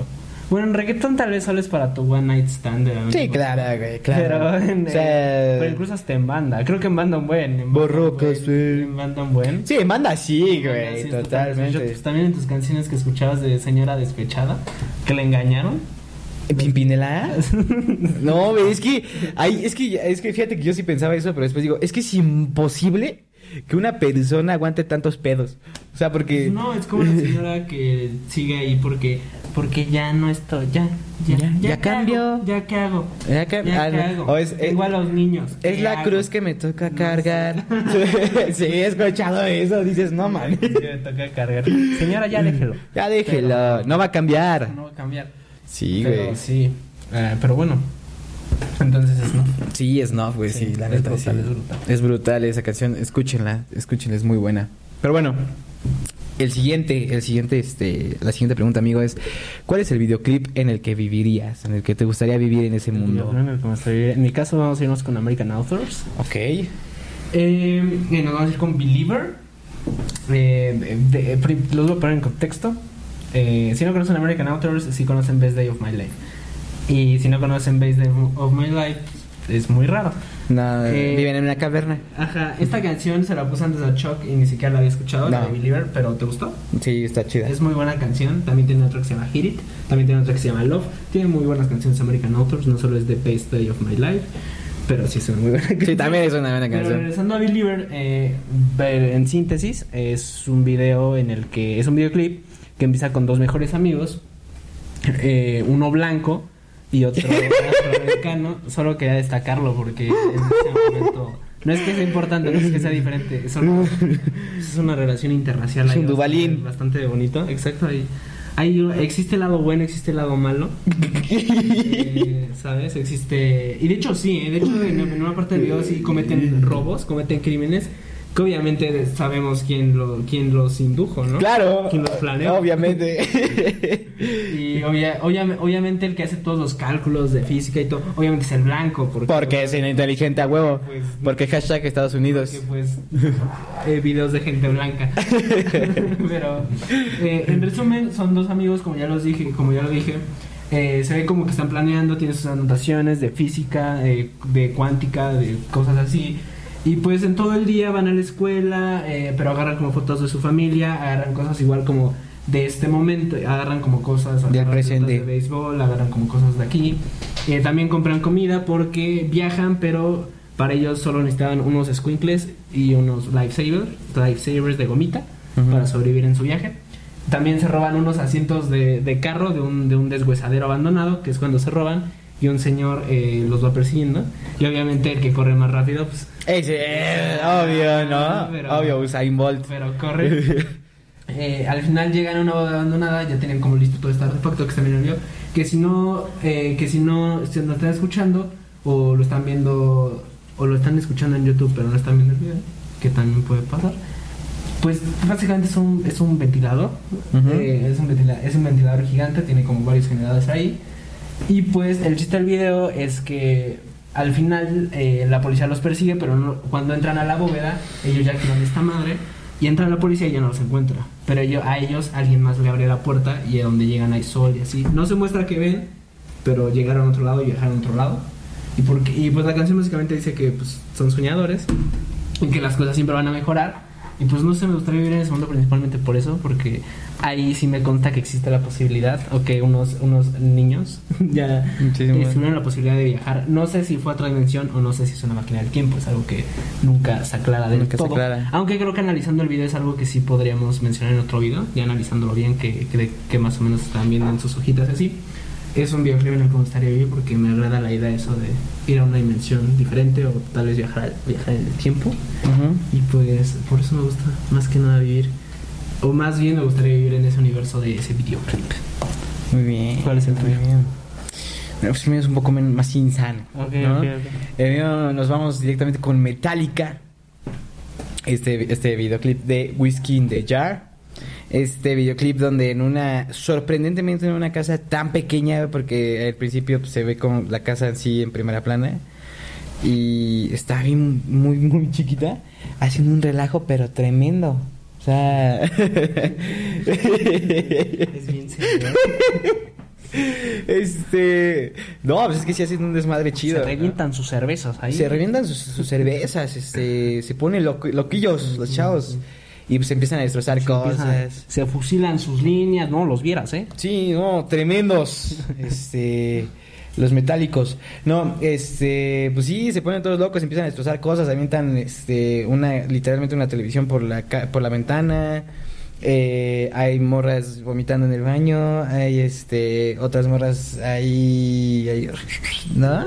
Bueno, en reggaetón tal vez solo es para tu one night stand. la Sí, claro, güey, claro. Pero, en, O sea, eh, pero incluso hasta en banda. Creo que en banda un buen. En buen, sí. En banda un buen. Sí, en banda sí, güey, sí, totalmente. Pues también en tus canciones que escuchabas de señora despechada, que le engañaron. ¿Pimpinela? No, güey, es que, es que, es que fíjate que yo sí pensaba eso, pero después digo, es que es imposible que una persona aguante tantos pedos. O sea, porque... No, es como la señora que sigue ahí porque porque ya no estoy, ya, ya, Ya- ya ¿qué cambio. hago? Ya qué hago. Ya que- Ya ah, hago. O es- Tengo a los niños. Es ¿qué la hago? cruz que me toca No cargar. sí, he escuchado eso. Dices, no, man. Sí, me toca cargar. Señora, ya déjelo. Ya déjelo. No va a cambiar. No va a cambiar. Sí, Pero güey. sí. Eh, pero bueno. Entonces es no. Sí, es no, güey, sí, Sí, la es neta. brutal, sí. es brutal. Es brutal esa canción. Escúchenla, escúchenla, es muy buena. Pero bueno, el siguiente, el siguiente, este, la siguiente pregunta, amigo, es ¿cuál es el videoclip en el que vivirías, en el que te gustaría vivir en ese mundo? En el que me estoy- en mi caso vamos a irnos con American Authors. Ok. Eh, y nos vamos a ir con Believer. Eh, de- los voy a poner en contexto. Eh, si no conocen American Authors, sí conocen Best Day of My Life. Y si no conocen Best Day of My Life, es muy raro. No, Eh, viven en una caverna. Ajá, esta canción se la puse antes a Chuck y ni siquiera la había escuchado, la No. de Believer, pero ¿te gustó? Sí, está chida. Es muy buena canción. También tiene otra que se llama Hit It. También tiene otra que se llama Love. Tiene muy buenas canciones American Authors. No solo es The Best Day of My Life, pero sí es una muy buena canción. Sí, también es una buena Pero canción. regresando a Believer, eh, en síntesis, es un video en el que es un videoclip que empieza con dos mejores amigos, eh, uno blanco y otro Solo quería destacarlo porque en ese momento no es que sea importante, no es que sea diferente, es, una relación interracial. Es un bastante- bonito, exacto. Ahí, ahí existe el lado bueno, existe el lado malo. Eh, ¿Sabes? Existe. Y de hecho, sí, eh, de hecho, en, en una parte del video sí cometen robos, cometen crímenes. Que obviamente sabemos quién, lo, quién los indujo, ¿no? Claro. ¿Quién los planeó? Obviamente. Y obvia- obvia- obviamente el que hace todos los cálculos de física y todo, obviamente es el blanco. Porque, Porque es inteligente a huevo. Pues, Porque hashtag Estados Unidos. porque, pues eh, videos de gente blanca. Pero eh, en resumen son dos amigos, como ya los dije, como ya lo dije. eh, se ve como que están planeando, tienen sus anotaciones de física, eh, de cuántica, de cosas así. Y pues en todo el día van a la escuela, eh, pero agarran como fotos de su familia, agarran cosas igual como de este momento, agarran como cosas Del presente. de béisbol, agarran como cosas de aquí. Eh, también compran comida porque viajan, pero para ellos solo necesitaban unos squinkles y unos lifesavers, lifesavers de gomita para sobrevivir en su viaje. También se roban unos asientos de, de carro de un, de un deshuesadero abandonado, que es cuando se roban, y un señor eh, los va persiguiendo. Y obviamente el que corre más rápido, pues Ese, eh, obvio, ¿no? Pero- obvio, Usain Bolt. pero corre. Eh, al final llegan a una boda abandonada, ya tienen como listo todo este artefacto que está en el video. Que si no, eh, que si no, si no están escuchando o lo están viendo o lo están escuchando en YouTube pero no están viendo el video, que también puede pasar. Pues básicamente es un, es un ventilador, eh, es, un ventila- es un ventilador gigante, tiene como varios generadores ahí. Y pues el chiste del video es que al final eh, la policía los persigue, pero cuando entran a la bóveda, ellos ya activan esta madre y entra la policía y ya no los encuentra. Pero ello- a ellos alguien más le abre la puerta y a donde llegan hay sol y así. No se muestra que ven, pero llegaron a otro lado y viajaron a otro lado. Y, porque, y pues la canción básicamente dice que pues, son soñadores y que las cosas siempre van a mejorar. Y pues no sé, me gustaría vivir en ese mundo principalmente por eso, porque ahí sí me consta que existe la posibilidad, o que unos, unos niños ya bueno. descubrieron la posibilidad de viajar. No sé si fue a otra dimensión o no sé si es una máquina del tiempo, es algo que nunca se aclara del Nunca se todo. aclara. Aunque creo que analizando el video es algo que sí podríamos mencionar en otro video, ya analizándolo bien, que, que, que más o menos están viendo en sus hojitas y así. Es un videoclip en el que me gustaría vivir porque me agrada la idea eso de ir a una dimensión diferente o tal vez viajar, viajar en el tiempo. Y pues por eso me gusta más que nada vivir, o más bien me gustaría vivir en ese universo de ese videoclip. Muy bien. ¿Cuál es el tuyo? pues el mío es un poco más insano. Ok, ¿no? El mío nos vamos directamente con Metallica. Este, este videoclip de Whiskey in the Jar. Este videoclip donde en una, sorprendentemente en una casa tan pequeña, porque al principio pues, se ve como la casa en sí en primera plana. Y está bien, muy, muy chiquita, haciendo un relajo, pero tremendo. O sea... Es bien serio. Este. No, pues es que sí hacen un desmadre chido. Se revientan sus cervezas ahí. Se revientan sus, sus cervezas, este, se ponen loqui- loquillos los chavos. Y pues empiezan a destrozar Se cosas. Se fusilan sus líneas, no los vieras, ¿eh? Sí, no, tremendos. Este. Los metálicos. No, este, pues sí, se ponen todos locos, empiezan a destrozar cosas, avientan este una literalmente una televisión por la por la ventana. Eh, hay morras vomitando en el baño, hay este otras morras ahí, ahí ¿no?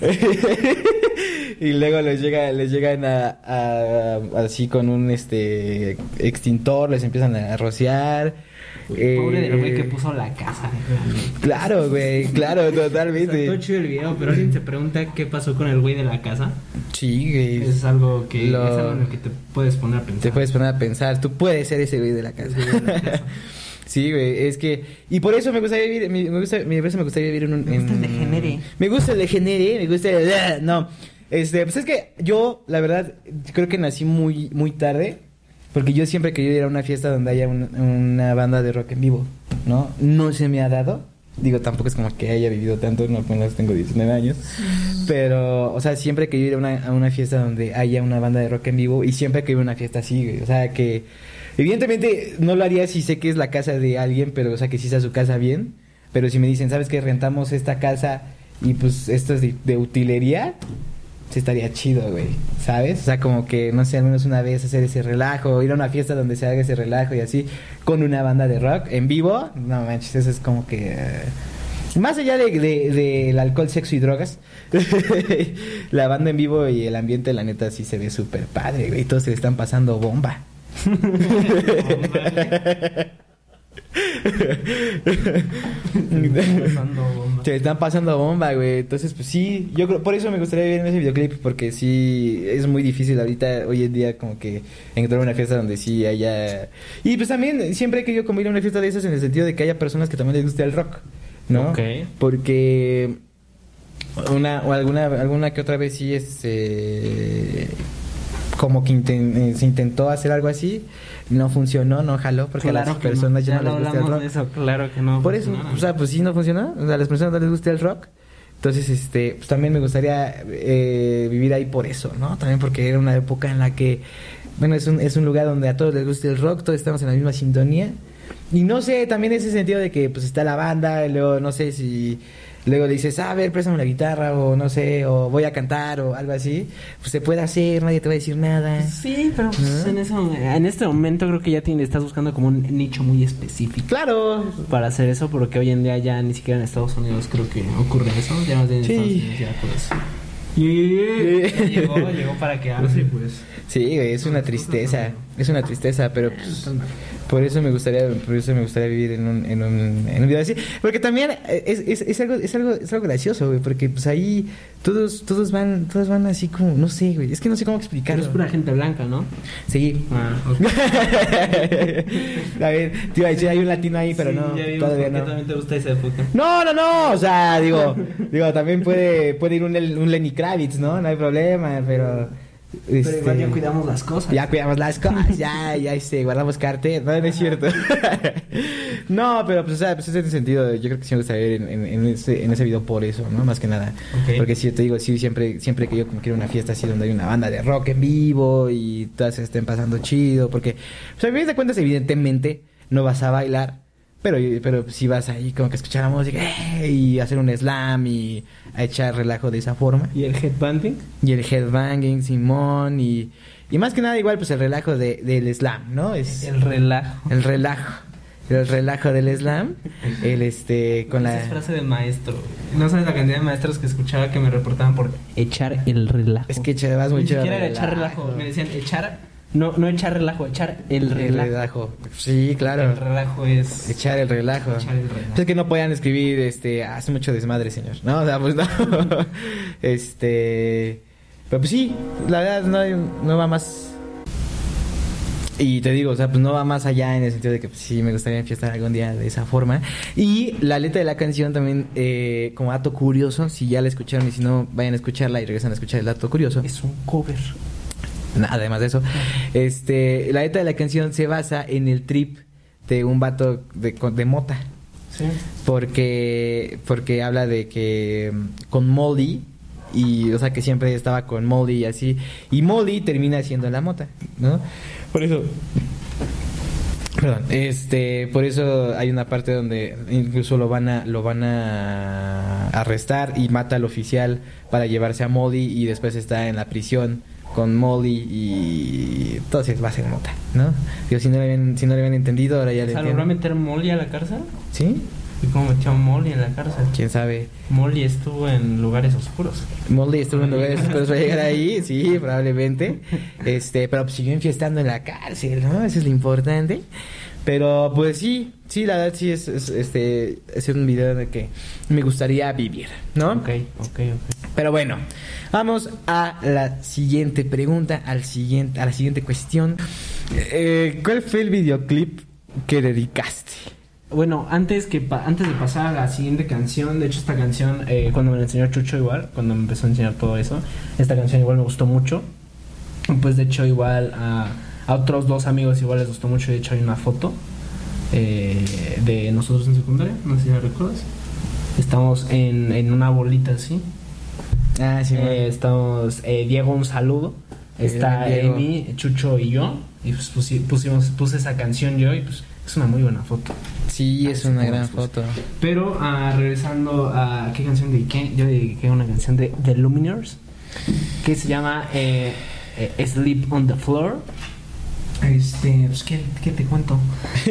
y luego les llega les llegan a, a- así con un este extintor, les empiezan a rociar. Pobre del güey Eh, que puso la casa. Claro, güey, claro, Está totalmente. chido el video, pero alguien se pregunta qué pasó con el güey de la casa. Sí, güey. Es algo que Lo- es algo en el que te puedes poner a pensar. Te puedes poner a pensar, tú puedes ser ese güey de la casa. Ese güey de la casa. sí, güey, es que y por eso me gustaría vivir, me, gusta, me, me gustaría vivir en un Me gusta en- el degenere. Me gusta el degenere, me gusta el no. Este, pues es que yo la verdad creo que nací muy muy tarde porque yo siempre quería ir a una fiesta donde haya un- una banda de rock en vivo, ¿no? No se me ha dado. Digo, tampoco es como que haya vivido tanto, no apenas tengo 19 años. Pero, o sea, siempre que ir a una, a una fiesta donde haya una banda de rock en vivo y siempre que ir a una fiesta así, güey. O sea, que evidentemente no lo haría si sé que es la casa de alguien, pero, o sea, que sí sea su casa bien. Pero si me dicen, ¿sabes qué? Rentamos esta casa y pues esto es de, de utilería, estaría chido, güey. ¿Sabes? O sea, como que, no sé, al menos una vez hacer ese relajo, ir a una fiesta donde se haga ese relajo y así, con una banda de rock en vivo. No manches, eso es como que. eh, más allá de, de- del alcohol, sexo y drogas, la banda en vivo y el ambiente, la neta, sí se ve súper padre, güey. Todos se le están pasando bomba. Se están pasando bomba, güey. Entonces, pues sí, yo creo, por eso me gustaría vivir en ese videoclip, porque sí, es muy difícil ahorita, hoy en día, como que encontrar una fiesta donde sí haya... Y pues también, siempre he querido como ir a una fiesta de esas en el sentido de que haya personas que también les guste el rock, ¿no? Ok. Porque una o alguna alguna que otra vez sí este como que inten- eh, se intentó hacer algo así, no funcionó, no jaló porque a las no. personas ya, no les gusta el rock. de eso, claro que no. Por eso, o sea, pues sí no funcionó, o sea, a las personas no les gusta el rock. Entonces, este, pues también me gustaría eh, vivir ahí por eso, ¿no? También porque era una época en la que, bueno, es un, es un lugar donde a todos les gusta el rock, todos estamos en la misma sintonía. Y no sé, también ese sentido de que pues está la banda, y luego no sé si luego dices, "Ah, a ver, préstame la guitarra, o no sé, o voy a cantar, o algo así, pues se puede hacer, nadie te va a decir nada. Sí, pero pues, ¿No? en, momen- en este momento creo que ya tiene, estás buscando como un nicho muy específico Claro, para hacer eso, porque hoy en día ya ni siquiera en Estados Unidos creo que ocurre eso. Ya más bien en Sí. Estados Unidos ya pues. Ya llegó, llegó para quedarse, pues. Sí, güey, es una tristeza, es una tristeza, pero pues, por eso me gustaría, por eso me gustaría vivir en un, en un, en un video así, porque también eh, es, es, es algo, es algo, es algo gracioso, güey, porque pues ahí todos, todos van, todos van así como, no sé, güey, es que no sé cómo Pero explicarlo. es pura gente blanca, ¿no? Sí. Ah, ok. A ver, decir, hay un latino ahí, pero Sí, no, ya vimos todavía no. también te gusta esa época. No, no, no, o sea, digo, digo, también puede, puede ir un, un Lenny Kravitz, ¿no? No hay problema, pero, Pero igual ya Este, cuidamos las cosas. Ya cuidamos las cosas, ya, ya, este, guardamos cartel. No, no es cierto. no, pero pues, o sea, pues en ese sentido, yo creo que sí me gusta ver en, en- en ese, en ese video por eso, ¿no? Más que nada. Ok. Porque si yo te digo, sí, siempre, siempre que yo como quiero una fiesta así donde hay una banda de rock en vivo y todas se estén pasando chido, porque, pues a mí de cuentas, evidentemente, no vas a bailar. Pero, pero si vas ahí como que escuchar la música ¡eh! y hacer un slam y a echar relajo de esa forma. ¿Y el headbanding? Y el headbanging, Simón, y, y más que nada igual pues el relajo de, del slam, ¿no? Es El relajo. el relajo. El relajo del slam. El este con Esa la es frase de maestro. No sabes la cantidad de maestros que escuchaba que me reportaban por echar el relajo. Es que che- vas Ni mucho siquiera era relajo. echar relajo. Me decían echar. No, no echar relajo, echar el el relajo. relajo. Sí, claro. El relajo es. Echar el relajo. Echar el relajo. Es que no podían escribir, este, hace mucho desmadre, señor. No, o sea, pues no. este. Pero pues sí, la verdad no, hay- no va más. Y te digo, o sea, pues no va más allá en el sentido de que pues, sí me gustaría fiestar algún día de esa forma. Y la letra de la canción también, eh, como dato curioso, si ya la escucharon y si no, vayan a escucharla y regresan a escuchar el dato curioso. Es un cover. Además de eso, este, la letra de la canción se basa en el trip de un vato de, de mota. Sí. Porque, porque habla de que con Molly, y o sea que siempre estaba con Molly y así, y Molly termina siendo la mota, ¿no? Por eso, perdón, este, por eso hay una parte donde incluso lo van a, lo van a arrestar y mata al oficial para llevarse a Molly y después está en la prisión con Molly y entonces va a ser mota, ¿no? Digo, si no le habían, si no le habían entendido, ahora ya le sea, ¿logró meter Molly a la cárcel? ¿Sí? ¿Y cómo metió a Molly en la cárcel? ¿Quién sabe? Molly estuvo en lugares oscuros. Molly estuvo en lugares oscuros para llegar ahí, sí, probablemente. Este, pero pues siguió enfiestando en la cárcel, ¿no? Eso es lo importante. Pero pues sí, sí, la verdad sí es, es, este, es un video de que me gustaría vivir, ¿no? Ok, ok, ok. Pero bueno, vamos a la siguiente pregunta, al siguiente, a la siguiente cuestión. Eh, ¿Cuál fue el videoclip que dedicaste? Bueno, antes que antes de pasar a la siguiente canción, de hecho esta canción eh, cuando me la enseñó Chucho igual, cuando me empezó a enseñar todo eso, esta canción igual me gustó mucho. Pues de hecho igual a, a otros dos amigos igual les gustó mucho, de hecho hay una foto eh, de nosotros en secundaria, no sé si la recuerdas. Estamos en, en una bolita así. Ah, sí, Eh, estamos eh, Diego un saludo. Está Diego. Emi, Chucho y yo. Y pues pusi- pusimos, puse esa canción yo y pues es una muy buena foto. sí, es una gran foto. Pero ah, regresando a qué canción dediqué, yo dediqué una canción de The Luminers que se llama eh, eh, Sleep on the Floor. Este, pues, ¿qué, qué te cuento?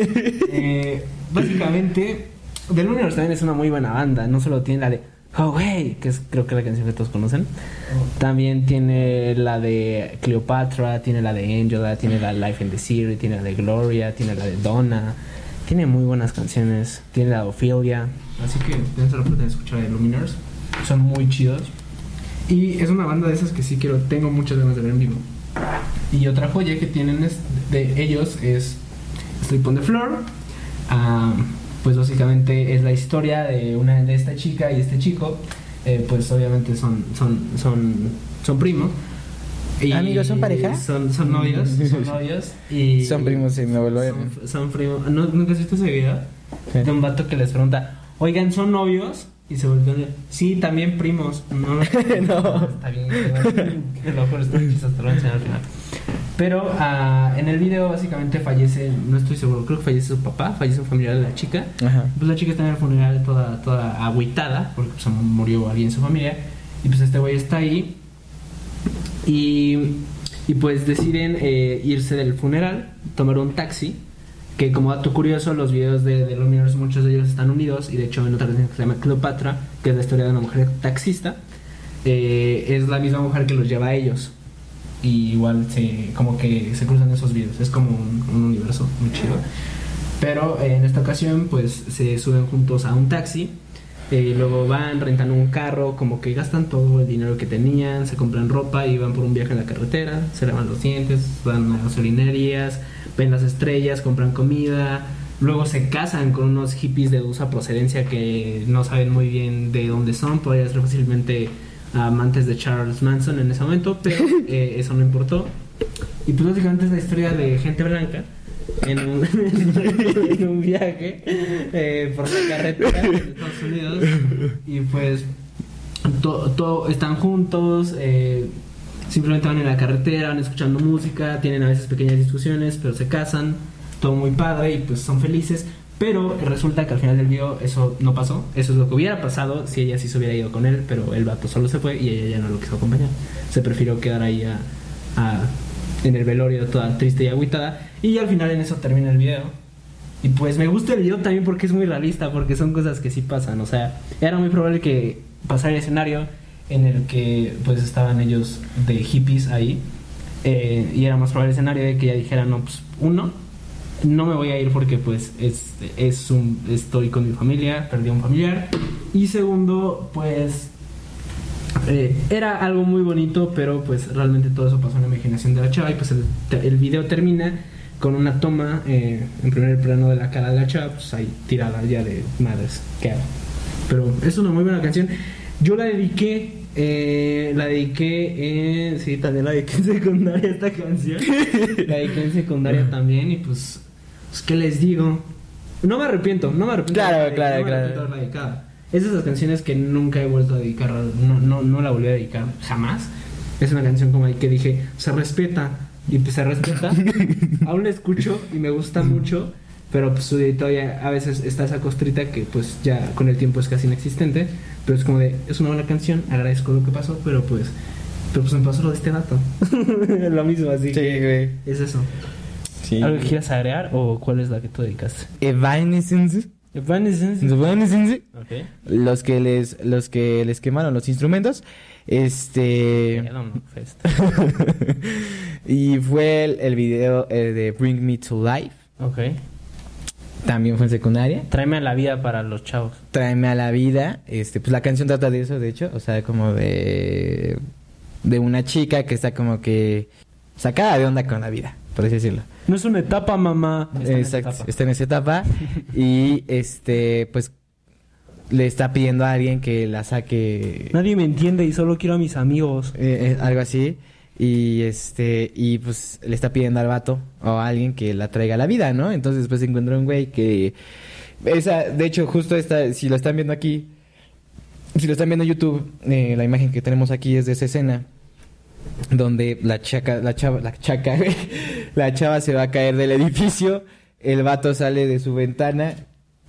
Eh, básicamente, The Luminers también es una muy buena banda. No solo tiene la de Oh Hey, que es creo que la canción que todos conocen. También tiene la de Cleopatra, tiene la de Angela, tiene la de Life in the City, tiene la de Gloria, tiene la de Donna. Tiene muy buenas canciones. Tiene la de Ophelia. Así que dense la oportunidad de escuchar The Luminers. Son muy chidos. Y es una banda de esas que sí quiero, tengo muchas ganas de ver en vivo. Y otra joya que tienen es- de ellos es Sleep on the Floor. Ah, pues básicamente es la historia de una de esta chica y este chico. Eh, pues obviamente son, son, son, son primos. Y Amigos, ¿son pareja? Son, son novios, son novios. Y Son primos en Nuevo León. Son, son primos. ¿No, ¿Nunca has visto ese video? Sí. De un vato que les pregunta, oigan, ¿son novios? Y se volvió sí, también primos. No, No. Está bien, que lo mejor está chistoso, te lo voy a enseñar al final. Pero ah, en el video básicamente fallece, no estoy seguro, creo que fallece su papá, fallece un familiar de la chica. Ajá. Pues la chica está en el funeral toda, toda agüitada, porque pues, murió alguien en su familia. Y pues este güey está ahí. Y, y pues deciden eh, irse del funeral, tomar un taxi. Que como dato curioso, los videos de, de Luminers, muchos de ellos están unidos. Y de hecho, en otra canción que se llama Cleopatra, que es la historia de una mujer taxista, eh, es la misma mujer que los lleva a ellos. Igual se, como que se cruzan esos videos. Es como un, un universo muy chido. Pero eh, en esta ocasión, pues se suben juntos a un taxi. eh, luego van, rentan un carro, como que gastan todo el dinero que tenían, se compran ropa y van por un viaje en la carretera, se lavan los dientes, van a gasolinerías, ven las estrellas, compran comida. Luego se casan con unos hippies de dudosa procedencia que no saben muy bien de dónde son, podría ser fácilmente amantes de Charles Manson en ese momento, pero eh, eso no importó. Y pues básicamente es la historia de gente blanca en un, en un viaje eh, por la carretera de Estados Unidos y pues to- to- están juntos, eh, simplemente van en la carretera, van escuchando música, tienen a veces pequeñas discusiones, pero se casan, todo muy padre y pues son felices. Pero resulta que al final del video eso no pasó. Eso es lo que hubiera pasado si ella sí se hubiera ido con él, pero el vato solo se fue y ella ya no lo quiso acompañar. Se prefirió quedar ahí a- a- en el velorio toda triste y agüitada. Y al final en eso termina el video. Y pues me gusta el video también porque es muy realista, porque son cosas que sí pasan. O sea, era muy probable que pasara el escenario en el que pues estaban ellos de hippies ahí. eh, y era más probable el escenario de que ella dijera, no, pues uno, no me voy a ir porque pues es, es un, estoy con mi familia, perdí a un familiar. Y segundo, pues eh, era algo muy bonito, pero pues realmente todo eso pasó en la imaginación de la chava y pues el, el video termina con una toma eh, en primer plano de la cara de la chava, pues ahí tirada ya de madres, ¿qué hago? Pero es una muy buena canción. Yo la dediqué, eh, la dediqué en... Sí, también la dediqué en secundaria esta canción. la dediqué en secundaria también y pues, pues, ¿qué les digo? No me arrepiento, no me arrepiento. Claro, de claro, no me claro. arrepiento de. Es de esas canciones que nunca he vuelto a dedicar, no, no, no la volví a dedicar jamás. Es una canción como ahí que dije, se respeta, y pues se respeta. Aún la escucho y me gusta mucho, pero pues todavía a veces está esa costrita que pues ya con el tiempo es casi inexistente. Pero es como de, es una buena canción, agradezco lo que pasó, pero pues, pero pues me pasó lo de este dato. lo mismo, así Sí, que güey. es eso. Sí. ¿Algo que quieras agregar o cuál es la que tú dedicaste? Evanescence. Evanescence. Evanescence. Ok. Los que les, los que les quemaron los instrumentos. Este. Y fue el, el video eh, de Bring Me to Life. Ok. También fue en secundaria. Tráeme a la vida para los chavos. Tráeme a la vida. Este, pues la canción trata de eso, de hecho. O sea, como de. De una chica que está como que. Sacada de onda con la vida, por así decirlo. No es una etapa, mamá. Exacto, está en esa etapa. y este, pues. Le está pidiendo a alguien que la saque. Nadie me entiende y solo quiero a mis amigos. Eh, eh, algo así. Y este, y pues le está pidiendo al vato o a alguien que la traiga a la vida, ¿no? Entonces después encuentra un güey que. Esa, de hecho, justo esta, si lo están viendo aquí, si lo están viendo en YouTube, eh, la imagen que tenemos aquí es de esa escena. Donde la chaca, la chava, la chaca, la chava se va a caer del edificio, el vato sale de su ventana,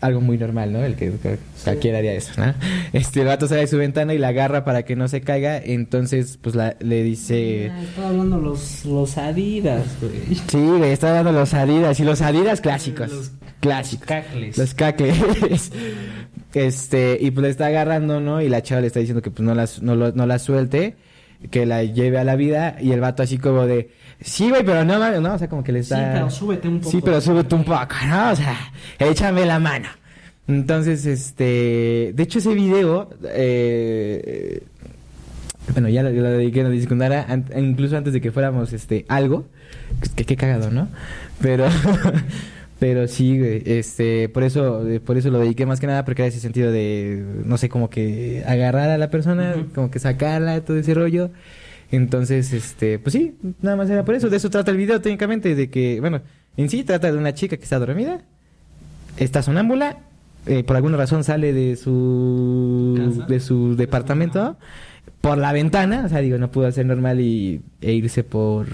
algo muy normal, ¿no? El que, que cualquiera haría eso, ¿no? Este, el vato sale de su ventana y la agarra para que no se caiga, entonces, pues la, le dice... Estaba hablando los, los Adidas, güey. Sí, güey, está dando los Adidas, y los Adidas clásicos. Los- clásicos. Cacles. Los cacles. este, y pues le está agarrando, ¿no? Y la chava le está diciendo que pues no la, no, no la suelte, que la lleve a la vida, y el vato así como de, sí, güey, pero no, mames", ¿no? O sea, como que le Sí, está... pero súbete un poco. Sí, pero súbete un poco, ¿no? O sea, échame la mano. Entonces, este, de hecho ese video, eh, bueno, ya lo, lo dediqué en la secundaria, an- incluso antes de que fuéramos, este, algo, que qué cagado, ¿no? Pero, pero sí, este, por eso, por eso lo dediqué más que nada, porque era ese sentido de, no sé, como que agarrar a la persona, como que sacarla, todo ese rollo. Entonces, este, pues sí, nada más era por eso. De eso trata el video técnicamente, de que, bueno, en sí trata de una chica que está dormida, está sonámbula, eh, por alguna razón sale de su Casa. de su departamento por la ventana, o sea, digo, no pudo hacer normal y e irse por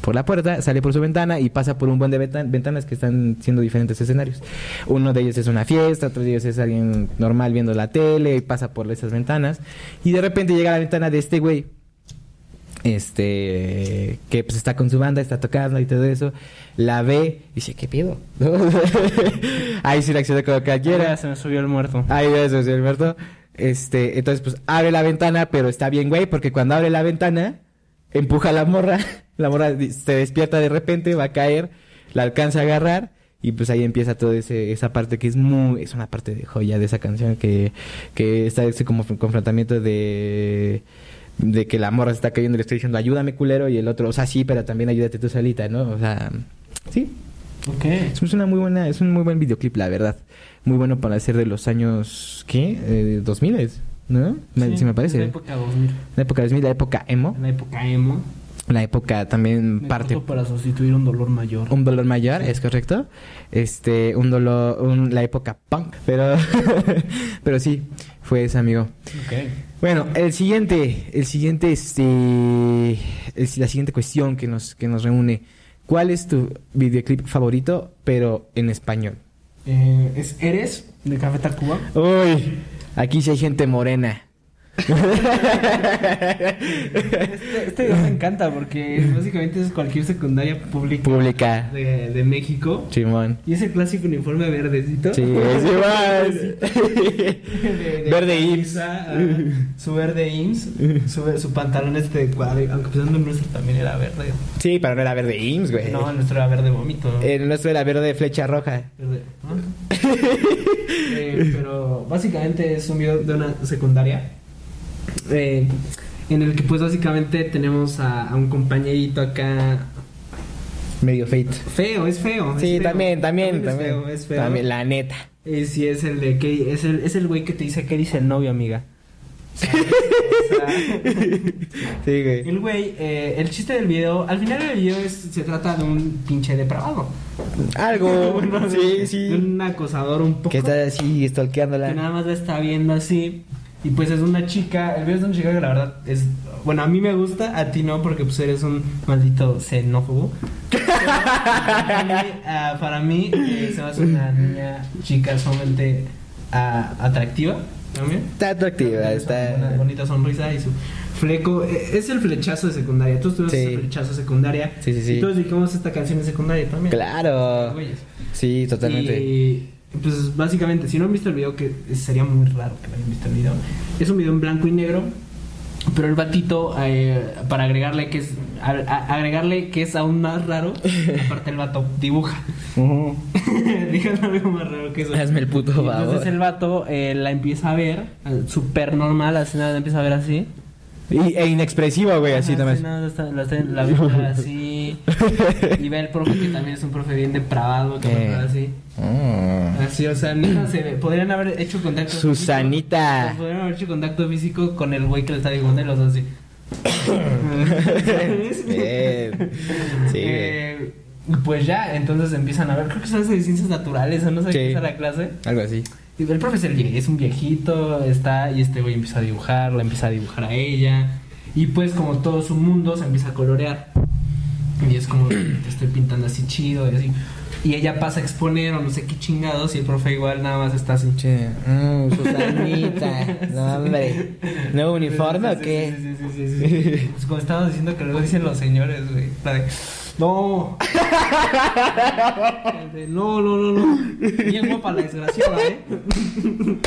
por la puerta, sale por su ventana y pasa por un buen de ventan- ventanas que están siendo diferentes escenarios. Uno de ellos es una fiesta, otro de ellos es alguien normal viendo la tele y pasa por esas ventanas y de repente llega a la ventana de este güey este que pues está con su banda, está tocando y todo eso, la ve y dice, ¿qué pedo? Ahí sí reacciona como Ya cualquiera. se me subió el muerto. Ahí eso, sí, Alberto. Este, entonces pues abre la ventana, pero está bien, güey, porque cuando abre la ventana, empuja a la morra, la morra se despierta de repente, va a caer, la alcanza a agarrar y pues ahí empieza toda ese, esa parte que es muy, es una parte de joya de esa canción que, que está ese como confrontamiento de de que la morra se está cayendo y le está diciendo ayúdame culero y el otro, o sea, sí, pero también ayúdate tú solita, ¿no? O sea, sí, Ok. es una muy buena, es un muy buen videoclip, la verdad. Muy bueno para ser de los años, ¿qué? Eh, 2000 es. ¿no? Me- Sí, si me parece. La época 2000. La época 2000, la época emo. La época emo. La época también Me parte para sustituir un dolor mayor. un dolor mayor, es correcto. Este, un dolor, un- la época punk, pero, pero sí, fue ese amigo. Ok. Bueno, el siguiente, el siguiente, este, es la siguiente cuestión que nos, que nos reúne. ¿Cuál es tu videoclip favorito, pero en español? Eh, ¿Es Eres de Café Tacuba? Uy, aquí sí hay gente morena. Este, este video me encanta porque básicamente es cualquier secundaria pública Pública. de, de México. Simón. Y ese clásico uniforme verdecito. Sí, Verde IMSS. ajá, Su verde IMSS. Su, su pantalón este de cuadro. Aunque pensando en nuestro también era verde. Sí, pero no era verde IMSS, güey. No, nuestro era verde vómito. ¿no? El nuestro era verde flecha roja. Verde-. Eh, pero básicamente es un video de una secundaria. Eh, en el que pues básicamente tenemos a, a un compañerito acá Medio fate. feo, es feo. es Sí, feo. también, también, es también. feo, es feo. También, la neta. Eh, sí, es el de que es el, es el güey que te dice qué dice el novio, amiga. ¿Sabes? O sea, Sí, güey. el güey, eh, el chiste del video, al final del video es, se trata de un pinche depravado. Algo. Bueno, sí, de- sí. de un acosador un poco. Que está así, que stalkeándola. nada más la está viendo así. Y pues es una chica, el video es de una chica que la verdad es, bueno, a mí me gusta, a ti no, porque pues eres un maldito xenófobo. Pero para mí, ah, para mí, eh, se me hace una niña chica sumamente ah, atractiva también. Está atractiva, Una está. bonita sonrisa y su fleco. eh, Es el flechazo de secundaria. Todos tuvimos Sí. ese flechazo de secundaria. Sí, sí, sí. Y todos dedicamos esta canción de secundaria también. Claro. Sí, totalmente. Y pues básicamente, si no han visto el video, que sería muy raro que no hayan visto el video, es un video en blanco y negro. Pero el batito, eh, para agregarle que es a- a- agregarle que es aún más raro, aparte el vato dibuja. Ujú. Díganme algo más raro que eso. Hazme el puto Y favor. Entonces el vato eh, la empieza a ver, súper normal, así nada, la empieza a ver así. Y, e inexpresivo, güey, así también. sí, la, está- la así. Y ve el profe que también es un profe bien depravado, que Eh. así. Mm. Así, o sea, neta, se ve. Podrían haber hecho contacto Susanita. físico. Podrían haber hecho contacto físico con el güey que le está dibujando y los dos así. Bien. Sí, güey. Eh, pues ya, entonces empiezan a ver, creo que son de ciencias naturales o no sé Sí. qué es la clase. Algo así. El profesor es un viejito, está, y este güey empieza a dibujar, la empieza a dibujar a ella. Y pues como todo su mundo se empieza a colorear. Y es como, te estoy pintando así chido y así. Y ella pasa a exponer o no sé qué chingados y el profe igual nada más está así. Che, mm, Susanita. No, hombre. ¿Nuevo uniforme o Sí, qué? Sí, sí, sí, sí, sí. Pues como estábamos diciendo que luego dicen los señores, güey. La No. El de, No, no, no, no. Bien guapa la desgraciada, ¿eh?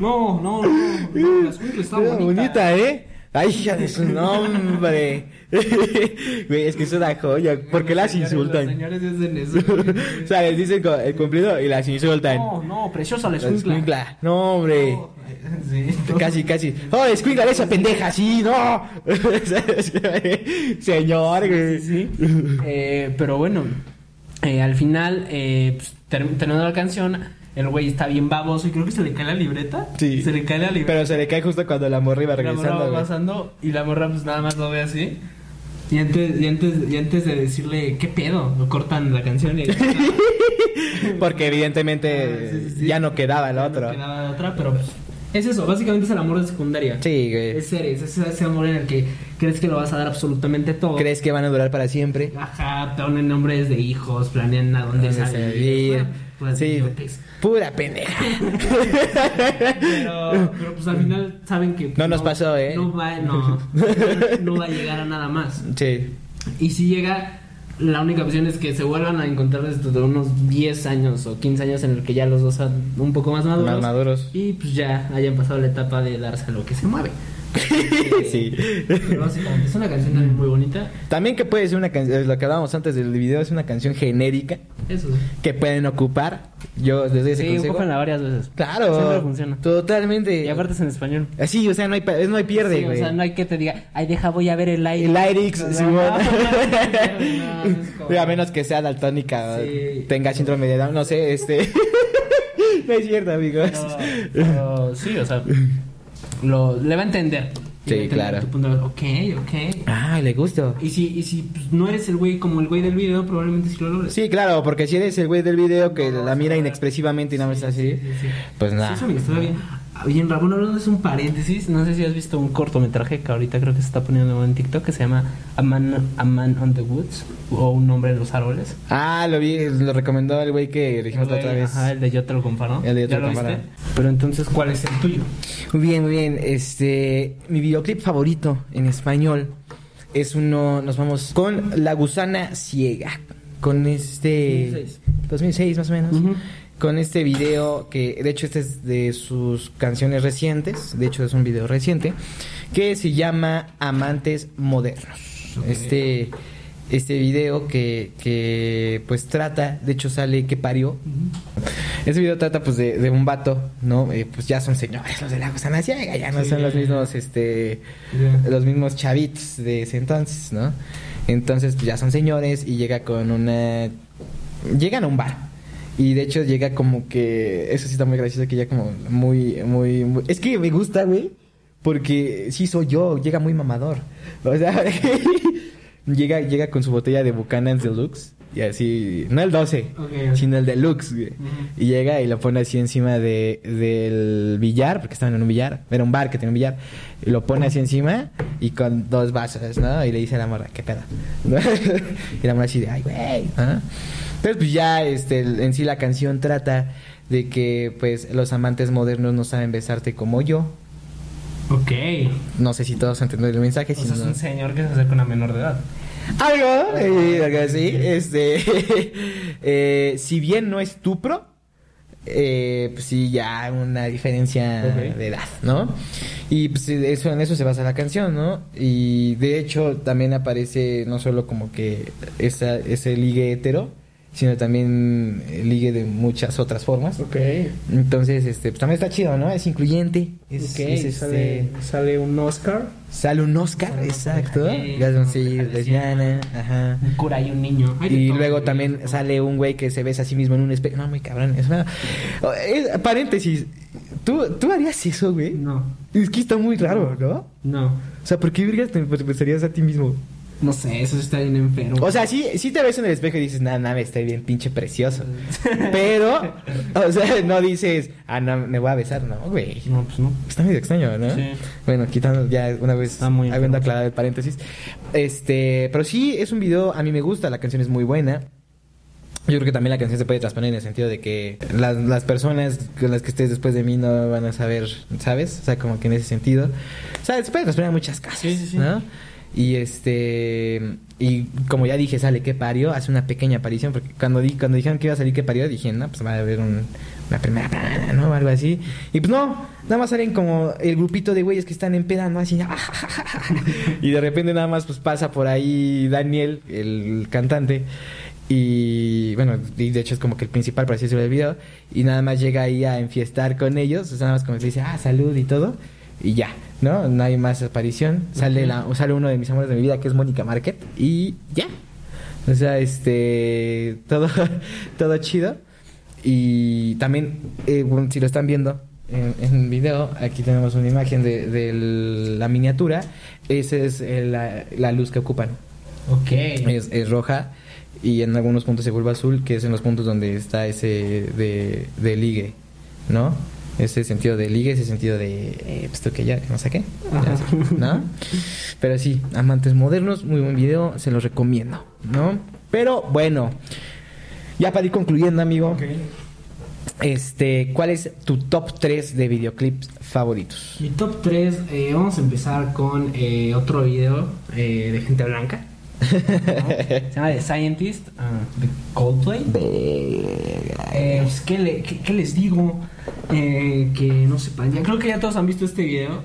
No, no, no. no la escuela está Está bonita. bonita, ¿eh? Ay, hija de su nombre. Güey, es que es una joya. ¿Por qué las señores- insultan? Los señores hacen eso. o sea, les dicen el cumplido y las insultan. No, no, preciosa la La escuincla. No, hombre. No, Sí. Casi, casi. ¡Oh, escuincla esa pendeja! ¡Sí, no! Señor, güey. Sí. Eh, pero bueno, eh, al final, eh, pues, ter- terminando la canción, el güey está bien baboso y creo que se le cae la libreta. Sí. Se le cae la libreta. Pero se le cae justo cuando la morra iba Y la morra regresando, va pasando y la morra pues nada más lo ve así. Y antes, y antes, y antes de decirle, ¿qué pedo? Lo cortan la canción y... Porque evidentemente Ah, sí, sí, sí. ya no quedaba el Ya no otro. quedaba otra, pero pues, es eso, básicamente es el amor de secundaria. Sí, güey. Es series, es ese amor en el que crees que lo vas a dar absolutamente todo. ¿Crees que van a durar para siempre? Ajá, ponen nombres de hijos, planean a dónde Dónde salir. Pues, Sí. idiotes. Pura pendeja. Pero, pero pues al final saben que No nos pasó, ¿eh? No va, no, no va a llegar a nada más. Sí. Y si llega, la única opción es que se vuelvan a encontrar desde de unos 10 años o 15 años en el que ya los dos son un poco más maduros. Más maduros. Y pues ya hayan pasado la etapa de darse a lo que se mueve. Sí. Pero básicamente es una canción también muy bonita. También que puede ser una canción, lo que hablábamos antes del video, es una canción genérica Eso. que pueden ocupar. Yo les doy ese Sí, consejo. ocúpenla varias veces. Claro. Siempre funciona. Totalmente. Y aparte es en español. Así, o sea, no hay, no hay pierde, Sí, güey. o sea, no hay que te diga, ay, deja, voy a ver el aire. El Lyrix, No, no, Simón. no, no, es como- A menos que sea daltónica, Sí. tenga síndrome de Down, no sé, este. no es cierto, amigos. Pero, pero sí, o sea, lo, le va a entender. Sí, a entender claro. tu punto de- ok, ok. Ah, le gusta. Y si, y si pues, no eres el güey como el güey del video, probablemente sí lo logres. Sí, claro, porque si eres el güey del video que No, la sí, mira sí. inexpresivamente y nada más está así, Sí, sí, sí. pues Sí, nada. eso, amigo, está bien. Bien, Ramón, hablando es un paréntesis. No sé si has visto un cortometraje que ahorita creo que se está poniendo en TikTok que se llama A Man, A Man on the Woods o Un hombre en los árboles. Ah, lo vi, lo recomendó el güey que dijimos la otra vez. Ajá, el de Yo te lo comparo. El de Yo te ¿Ya lo comparo. Pero entonces, ¿cuál es el tuyo? Muy bien, muy bien. Este, mi videoclip favorito en español es uno, nos vamos con La gusana ciega. Con este 2006. 2006 más o menos. Ujú. Con este video que de hecho este es de sus canciones recientes, de hecho es un video reciente que se llama Amantes Modernos. Este este video que, que pues trata, de hecho sale que parió, este video trata pues de, de un vato, ¿no? Eh, pues ya son señores los de la gusana ciega, ya no Sí, son los mismos, este, los mismos chavitos de ese entonces, ¿no? Entonces pues ya son señores y llega con una... Llegan a un bar. Y de hecho llega como que... Eso sí está muy gracioso que ya como muy, muy, muy... Es que me gusta, güey. Porque sí soy yo, llega muy mamador. O sea, llega, llega con su botella de Buchanan's Deluxe. Y así, no el 12, Ok, ok. sino el Deluxe, güey. Y llega y lo pone así encima de, del billar, porque estaban en un billar, era un bar que tenía un billar, y lo pone así encima y con dos vasos, ¿no? Y le dice a la morra, ¿qué pedo? Y la morra así de, ay, güey, ¿no? Entonces, pues ya este, en sí la canción trata de que, pues, los amantes modernos no saben besarte como yo. Ok. No sé si todos entendieron el mensaje, O si sea, es un señor que se acerca a una menor de edad. algo, eh, algo así. Este, eh, si bien no es Tupro, eh, pues sí, ya una diferencia de edad, ¿no? Y pues eso, en eso se basa la canción, ¿no? Y de hecho también aparece no solo como que esa, ese ligue hetero, sino también el ligue de muchas otras formas. Ok. Entonces, este, pues también está chido, ¿no? Es incluyente. Es, Ok, es, este, sale, sale un Oscar, sale un Oscar, Sale exacto. Oscar, Ya son sí, lesbiana. lesbiana, ajá. un cura y un niño. Y luego también sale un güey que se besa a sí mismo en un espejo. No, muy cabrón. Es una... Eh, paréntesis. ¿Tú, ¿Tú harías eso, güey? No, Es que está muy raro, ¿no? no. O sea, ¿por qué vergas te besarías a ti mismo? No sé, eso está bien enfermo. O sea, sí, sí te ves en el espejo y dices, nada, nada, estoy bien pinche precioso. Pero, o sea, no dices, ah, no, me voy a besar, no, güey. No, pues no. Está medio extraño, ¿no? Sí. Bueno, quitando ya una vez, muy habiendo aclarado el paréntesis. Este, pero sí, es un video, a mí me gusta, la canción es muy buena. Yo creo que también la canción se puede transponer en el sentido de que las, las personas con las que estés después de mí no van a saber, ¿sabes? O sea, como que en ese sentido. O sea, se puede transponer a muchas cosas, Sí, sí, sí. ¿no? Y este. Y como ya dije, sale que parió, hace una pequeña aparición. Porque cuando, di, cuando dijeron que iba a salir que parió, dije, no, pues va a haber un, una primera plana, ¿no? Algo así. Y pues no, nada más salen como el grupito de güeyes que están empedando así. y de repente nada más pues pasa por ahí Daniel, el cantante. Y bueno, y de hecho es como que el principal, por así decirlo, del video. Y nada más llega ahí a enfiestar con ellos. O nada más como que dice, ah, salud y todo. Y ya, ¿no? No hay más aparición. Sale, la, sale uno de mis amores de mi vida, que es Mónica Market. Y ya. O sea, este. Todo, todo chido. Y también, eh, bueno, si lo están viendo en, en video, aquí tenemos una imagen de, de la miniatura. Esa es eh, la, la luz que ocupan. Ok. Es, es roja y en algunos puntos se vuelve azul, que es en los puntos donde está ese de, de ligue, ¿no? Ese sentido de ligue, ese sentido de, eh, pues que ya, no sé qué, ya sé, ¿no? Pero sí, amantes modernos, muy buen video, se los recomiendo, ¿no? Pero bueno, ya para ir concluyendo, amigo, Ok. este, ¿cuál es tu top 3 de videoclips favoritos? Mi top 3, vamos a empezar con eh, otro video eh, de gente blanca. ¿no? Se llama The Scientist, ah, de Coldplay. Eh, pues, ¿qué, le- qué- qué les digo? Eh, que no sepan. Ya creo que ya todos han visto este video.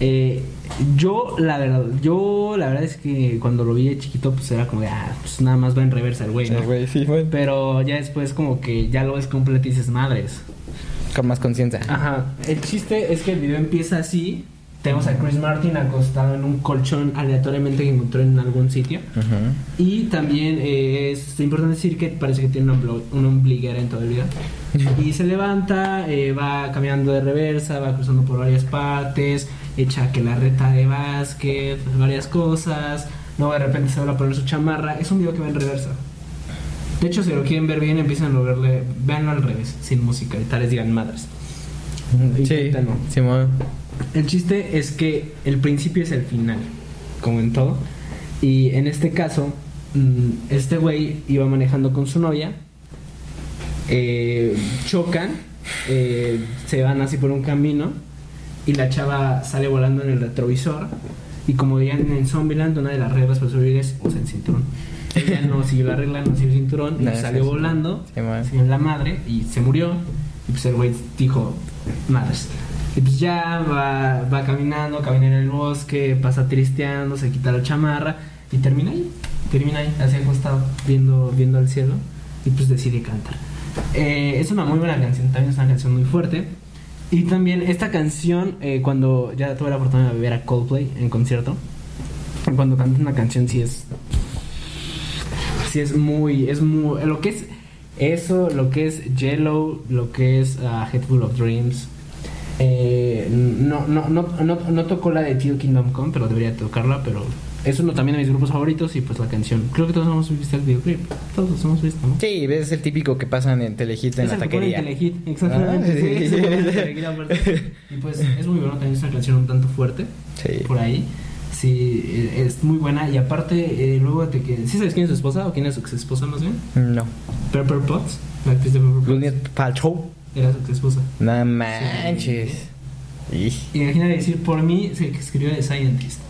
Eh, yo, la verdad, yo la verdad es que cuando lo vi de chiquito, pues era como de, ah, pues nada más va en reversa el güey, ¿no? sí, bueno. Pero ya después como que ya lo ves completo y dices, madres. Con más conciencia. Ajá. El chiste es que el video empieza así, Tenemos a Chris Martin acostado en un colchón aleatoriamente que encontró en algún sitio. Ujú. Y también eh, es importante decir que parece que tiene una, una ombliguera en todo el video. Y se levanta, eh, va caminando de reversa, va cruzando por varias partes, echa que la reta de básquet, varias cosas. Luego de repente se va a poner su chamarra. Es un video que va en reversa. De hecho, si lo quieren ver bien, empiezan a verle, véanlo al revés, sin música y tal, les digan madres. Sí. Simón. El chiste es que el principio es el final, como en todo. Y en este caso, mm, este güey iba manejando con su novia, eh, chocan, eh, se van así por un camino y la chava sale volando en el retrovisor. Y como dirían en Zombieland, una de las reglas para subir es usa el cinturón. Ella no siguió la regla, no siguió el cinturón, y salió sí, sí. volando, dio en la madre y se murió. Y pues el güey dijo, madres. Pues ya va, va caminando, camina en el bosque, pasa tristeando, se quita la chamarra y termina ahí. Termina ahí, así acostado, viendo, viendo al cielo. Y pues decide cantar. Eh, es una muy buena canción, también es una canción muy fuerte. Y también esta canción, eh, cuando ya tuve la oportunidad de ver a Coldplay en concierto, cuando canta una canción sí es sí es muy es muy lo que es eso lo que es Yellow lo que es uh, Head Full of Dreams eh, no, no, no, no, no tocó la de Till Kingdom Come pero debería tocarla pero es uno también de mis grupos favoritos y pues la canción creo que todos hemos visto el videoclip todos hemos visto ¿no? Sí, es el típico que pasan en Telehit en Es la taquería. Telehit, exactamente. Ah, sí. Y pues es muy bueno, también es una canción un tanto fuerte Sí. por ahí. Sí, eh, es muy buena. Y aparte, eh, luego de que. ¿Sí sabes quién es su esposa o quién es su ex esposa más bien? No. Pepper Potts, la actriz de Pepper Potts. Gwyneth Paltrow. Era su ex esposa. No manches. Y- Imagina decir, por mí se escribió de Scientist.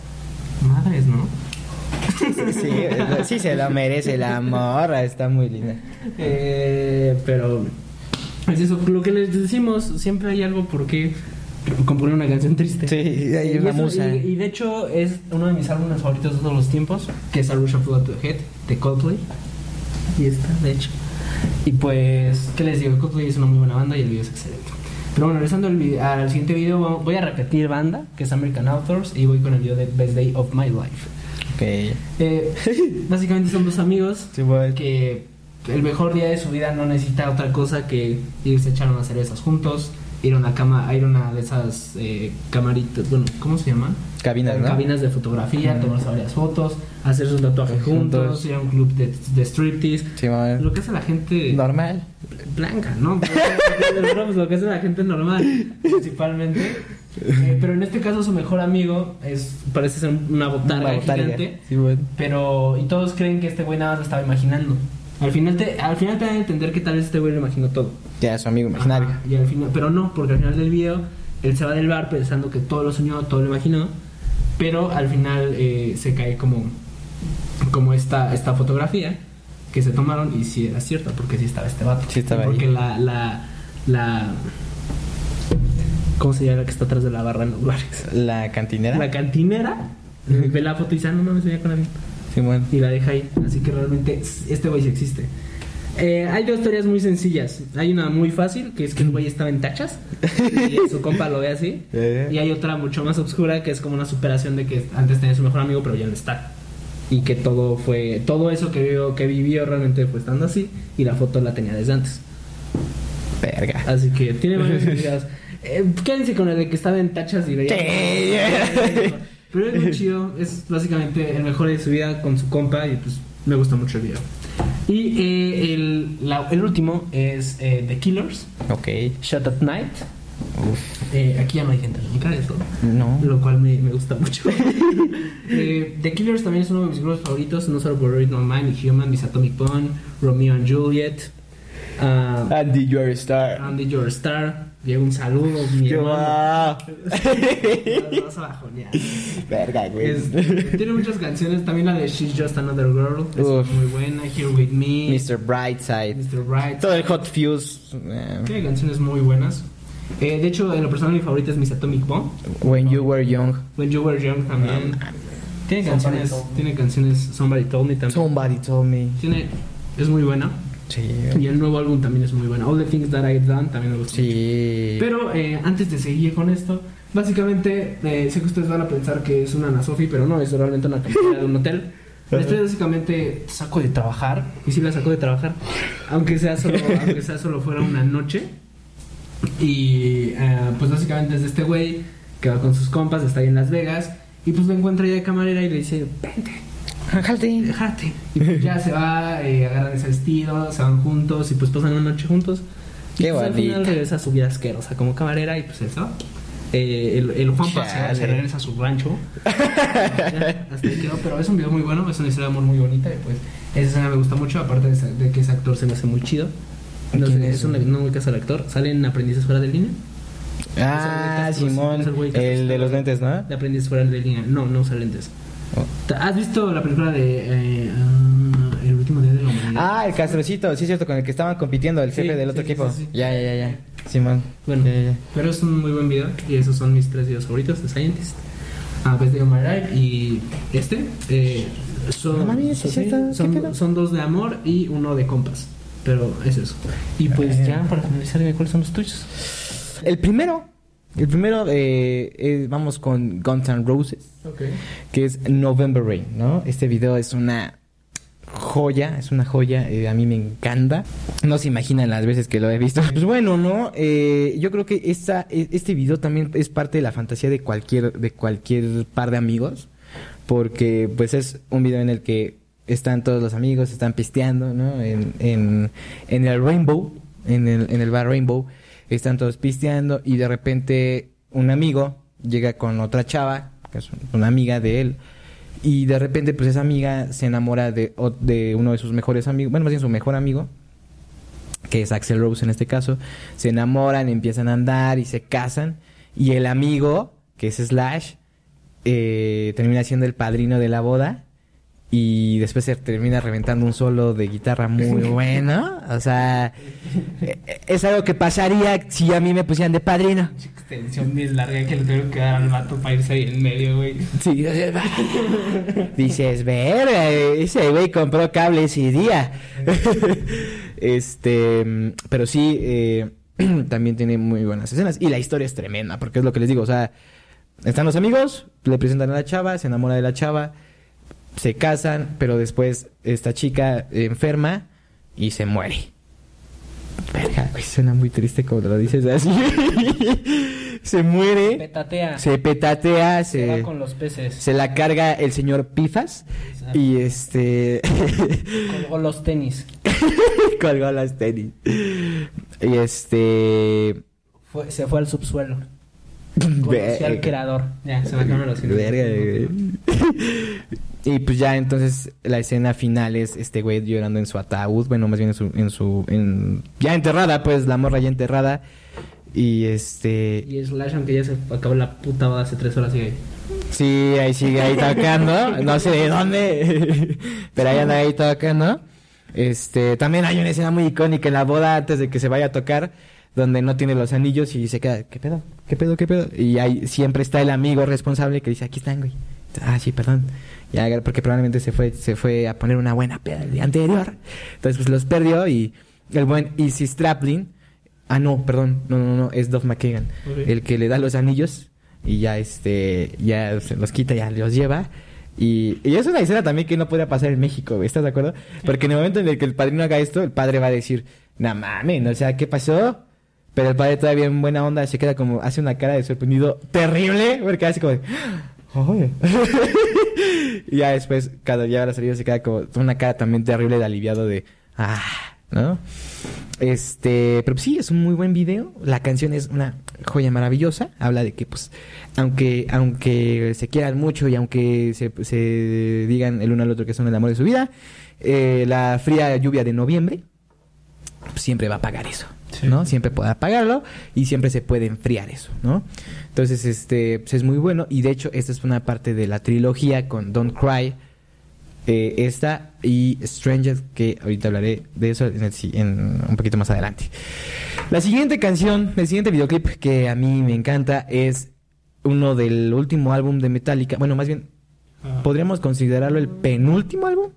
Madres, ¿no? Sí, sí se lo merece la morra, está muy linda. Eh, pero es eso, lo que les decimos, siempre hay algo por qué componer una canción triste. Sí, hay Y una eso- musa. Y, y de hecho es uno de mis álbumes favoritos de todos los tiempos, que es A Rush of Blood to the Head, de Coldplay. Y está, de hecho. Y pues, ¿qué les digo? Coldplay es una muy buena banda y el video es excelente. Pero bueno, regresando al, siguiente video, voy a repetir banda, que es American Authors, y voy con el video de Best Day of My Life. Ok. Eh, básicamente son dos amigos Sí, que el mejor día de su vida no necesita otra cosa que irse a echar unas cervezas juntos, ir a una cama, ir a una de esas eh, camaritas, bueno, ¿cómo se llaman? Cabinas, ¿no? Cabinas de fotografía, tomarse varias fotos, hacer sus tatuajes juntos, Juntos. ir a un club de, de striptease. Sí. Lo que hace la gente Normal. blanca, ¿no? Pues, lo que hace la gente normal, principalmente. Eh, pero en este caso su mejor amigo es parece ser una botarga, Una botarga. gigante. Sí, bueno. Pero, y todos creen que este güey nada más lo estaba imaginando. Al final te, al final te dan a entender que tal vez este güey lo imaginó todo. Ya, su amigo imaginario. Ajá, y al final, pero no, porque al final del video él se va del bar pensando que todo lo soñó, todo lo imaginó. Pero al final eh, se cae como, como esta, esta fotografía que se tomaron y sí era cierta, porque sí estaba este vato. Sí estaba Porque ahí. la, la, la, ¿cómo se llama la que está atrás de la barra en los bares? La cantinera. La cantinera ve la foto y dice, ah, no mames, venía con la misma Sí, bueno. y la deja ahí. Así que realmente este güey sí existe. Eh, hay dos teorías muy sencillas. Hay una muy fácil, que es que el güey estaba en tachas y su compa lo ve así. Eh. Y hay otra mucho más oscura, que es como una superación de que antes tenía su mejor amigo, pero ya no está. Y que todo fue, todo eso que vivió, que vivió realmente fue estando así, y la foto la tenía desde antes. Verga. Así que tiene varios significados. Eh, quédense con el de que estaba en tachas y veía. Sí. Pero es muy chido, es básicamente el mejor de su vida con su compa y pues me gusta mucho el video. Y eh, el, la- el último es eh, The Killers, Ok. Shut at Night. Eh, aquí ya no hay gente nunca de eso, No. lo cual me, me gusta mucho. Eh, The Killers también es uno de mis grupos favoritos, no solo por Read No Mind, y Human, Miss Atomic Bone, Romeo and Juliet, ah, Andy, you're a star. Andy Your Star. Diego, un saludo, mi Yo, hermano. wow. No vas a bajonear. Verga, güey. Es- tiene muchas canciones, también la de She's Just Another Girl, es Uf. muy buena, Here With Me, Mr. Brightside. Mr. Bright, Todo el Hot Fuse. eh, tiene canciones muy buenas. Eh, de hecho, en lo personal mi favorita es Miss Atomic Bomb, When You Were Young. When You Were Young también. Tiene Somebody canciones, tiene canciones Somebody Told Me también. Somebody told me. Tiene, es muy buena. Sí. Y el nuevo álbum también es muy bueno. All the Things That I've Done también me gusta. Sí. Pero eh, antes de seguir con esto, Básicamente, eh, sé que ustedes van a pensar que es una Ana Sofi, pero no, es realmente una camarera de un hotel. La básicamente saco de trabajar, y sí la saco de trabajar, aunque sea solo, aunque sea solo fuera una noche. Y eh, pues básicamente es de este güey que va con sus compas, está ahí en Las Vegas, y pues lo encuentra ya de camarera y le dice, vente, Jálate. dejarte. Y pues ya se va, eh, agarran ese vestido, se van juntos y pues pasan una noche juntos. Y Qué pues al final regresa a su vida asquerosa como camarera y pues va. Eh, el, el Juanpa se, regresa a su rancho. Ya, hasta ahí quedó, pero es un video muy bueno, es una historia de amor muy bonita y pues esa escena me gusta mucho, aparte de, de que ese actor se me hace muy chido. No, ¿Quién sé, es? es un, no ubicas al actor, salen aprendices fuera de línea. Ah, Simón. el El de los lentes, ¿no? De aprendices fuera de línea, no, no usa lentes. ¿Has visto la película de eh, ah, El último día de la humanidad? Ah, el castrocito, sí es cierto, con el que estaban compitiendo, el Sí, jefe del otro sí, sí, equipo. sí, sí. Ya, ya, ya, ya. Simón. Bueno, Ya, ya, pero es un muy buen video y esos son mis tres videos favoritos de Scientist. Ah, Best My Life y este eh, son, No son, ¿es cierto? ¿Qué son- pedo? son dos de amor y uno de compas. Pero es eso. Y pues Eh. ya para finalizar, cuáles son los tuyos. El primero, el primero, eh, eh, vamos con Guns N' Roses, que es November Rain, ¿no? Este video es una joya, es una joya, eh, a mí me encanta. No se imaginan las veces que lo he visto. Pues bueno, ¿no? Eh, yo creo que esta, e- este video también es parte de la fantasía de cualquier, de cualquier par de amigos, porque pues es un video en el que están todos los amigos, están pisteando, ¿no? En, en, en el Rainbow, en el, en el bar Rainbow, están todos pisteando y de repente un amigo llega con otra chava, que es una amiga de él, y de repente, pues esa amiga se enamora de, de uno de sus mejores amigos, bueno, más bien su mejor amigo, que es Axel Rose en este caso. Se enamoran, empiezan a andar y se casan. Y el amigo, que es Slash, eh, termina siendo el padrino de la boda. Y después se termina reventando un solo de guitarra muy bueno. O sea, eh, es algo que pasaría si a mí me pusieran de padrino. Extensión bien larga que le tuvieron que dar al vato para irse ahí en medio, güey. Sí, o sea, dices, verga, ese güey compró cable ese día. este, pero sí, eh, también tiene muy buenas escenas. Y la historia es tremenda, porque es lo que les digo, o sea, están los amigos, le presentan a la chava, se enamora de la chava, se casan, pero después esta chica enferma y se muere. Verga, güey, suena muy triste cuando lo dices así. se muere, Petatea. se petatea, Se se, va con los peces. se la carga el señor Pifas Exacto. y este Colgó los tenis. colgó las tenis. Y este Fue- se fue al subsuelo. Conoció al creador. Ya, se me acabaron los Verga, güey. Y pues ya entonces la escena final es este güey llorando en su ataúd, bueno, más bien en su, en su, en, ya enterrada, pues la morra ya enterrada. Y este, Y Slash, aunque ya se acabó la puta boda hace tres horas, sigue ahí. sí, ahí sigue ahí tocando, no sé de dónde, pero ahí anda ahí tocando. Este, también hay una escena muy icónica en la boda antes de que se vaya a tocar, donde no tiene los anillos y se queda, ¿qué pedo? ¿Qué pedo? ¿Qué pedo? Y ahí siempre está el amigo responsable que dice, aquí están, güey. Ah, sí, perdón. Ya, porque probablemente se fue, se fue a poner una buena peda el día anterior. Entonces, pues los perdió y el buen Easy Straplin. Ah, no, perdón. No, no, no. Es Dove McKagan. El que le da los anillos y ya, este, ya se los quita, ya los lleva. Y, y es una escena también que no podría pasar en México. ¿Estás de acuerdo? Porque en el momento en el que el padrino haga esto, el padre va a decir, no mames, o sea, ¿qué pasó? Pero el padre todavía en buena onda se queda como, hace una cara de sorprendido terrible, porque hace como y ya después, cada día la salida se queda como una cara también terrible de aliviado de, ah, ¿no? Este, pero sí, es un muy buen video. La canción es una joya maravillosa. Habla de que, pues, aunque, aunque se quieran mucho y aunque se, se digan el uno al otro que son el amor de su vida, eh, la fría lluvia de noviembre pues, siempre va a pagar eso, Sí. ¿no? Siempre puede apagarlo y siempre se puede enfriar eso, ¿no? Entonces, este, pues es muy bueno y de hecho esta es una parte de la trilogía con Don't Cry, eh, esta y Stranger, que ahorita hablaré de eso en, el si- en un poquito más adelante. La siguiente canción, el siguiente videoclip que a mí me encanta es uno del último álbum de Metallica, bueno, más bien podríamos considerarlo el penúltimo álbum,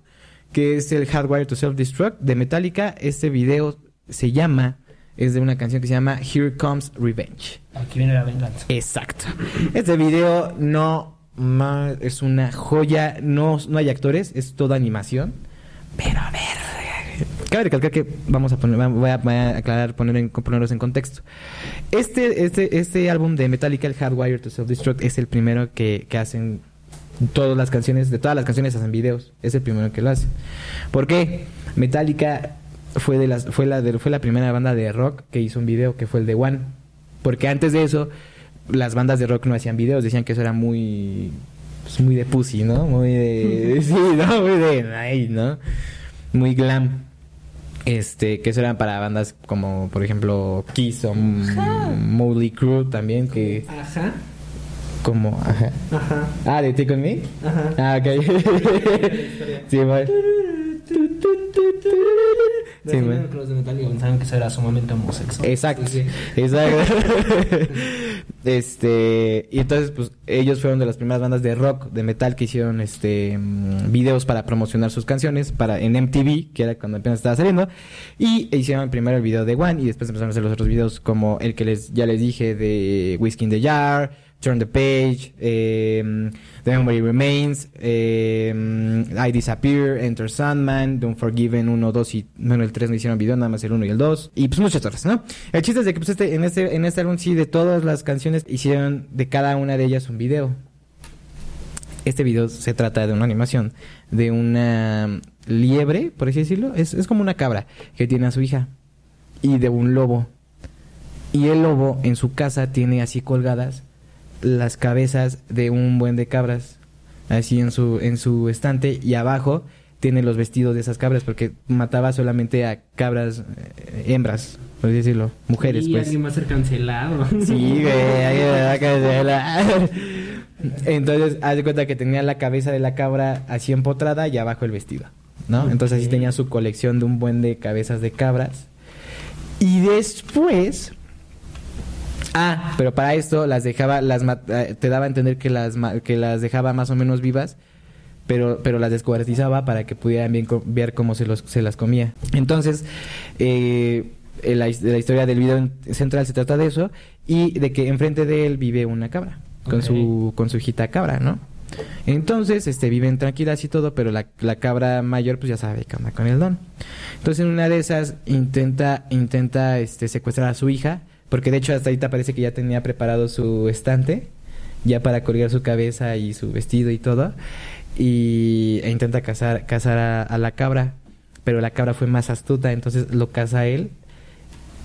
que es el Hardwire to Self-Destruct de Metallica. Este video se llama es de una canción que se llama Here Comes Revenge. Aquí viene la venganza. Exacto. Este video no ma- es una joya, no, no hay actores, es toda animación. Pero a ver, cabe recalcar que vamos a poner, voy a, voy a aclarar, poner en, ponerlos en contexto. Este, este, este álbum de Metallica, el Hardwire to Self-Destruct, es el primero que, que hacen todas las canciones, de todas las canciones hacen videos. Es el primero que lo hace. ¿Por qué? Metallica fue de las, fue la de- fue la primera banda de rock que hizo un video, que fue el de One. Porque antes de eso, las bandas de rock no hacían videos, decían que eso era muy pues, muy de pussy, ¿no? Muy de sí, no, muy de ay, ¿no? Muy glam. Este, que eso eran para bandas como, por ejemplo, Kiss o Motley Crue también, que Ajá. como, ajá. Ajá. Ah, de Take On Me. Ajá. Ah, ok. sí, bueno. Sí, Sí, bueno. los de Metallica pensaron que eso era sumamente homosexual. Exacto, Sí, sí. exacto. este, y entonces, pues, ellos fueron de las primeras bandas de rock, de metal, que hicieron este mm, videos para promocionar sus canciones para en MTV, que era cuando apenas estaba saliendo, y hicieron primero el video de One y después empezaron a hacer los otros videos como el que les ya les dije de Whiskey in the Jar, Turn the Page, eh, The Memory Remains, eh, I Disappear, Enter Sandman, The Unforgiven 1, 2 y... Bueno, el 3 no hicieron video, nada más el 1 y el 2. Y pues muchas otras, ¿no? El chiste es de que pues este, en, este, en este álbum sí, de todas las canciones, hicieron de cada una de ellas un video. Este video se trata de una animación de una liebre, por así decirlo. Es, es como una cabra que tiene a su hija. Y de un lobo. Y el lobo en su casa tiene así colgadas las cabezas de un buen de cabras. Así en su, en su estante. Y abajo tiene los vestidos de esas cabras. Porque mataba solamente a cabras eh, hembras, por decirlo. Mujeres, y pues. alguien va a ser cancelado. Sí, güey, ahí me va a cancelar. Entonces, haz de cuenta que tenía la cabeza de la cabra así empotrada y abajo el vestido, ¿no? Entonces así tenía su colección de un buen de cabezas de cabras. Y después... Ah, pero para esto las dejaba, las eh, te daba a entender que las, que las dejaba más o menos vivas, pero, pero las descuartizaba para que pudieran bien ver cómo se, los, se las comía. Entonces, eh, la, his- la historia del video en- central se trata de eso y de que enfrente de él vive una cabra con su con su hijita cabra, ¿no? Entonces, este, viven tranquilas y todo, pero la, la cabra mayor, pues ya sabe que anda con el don. Entonces, en una de esas intenta, intenta, este, secuestrar a su hija, porque de hecho hasta ahorita parece que ya tenía preparado su estante, ya para colgar su cabeza y su vestido y todo, y e intenta cazar, a, la cabra, pero la cabra fue más astuta, entonces lo caza él,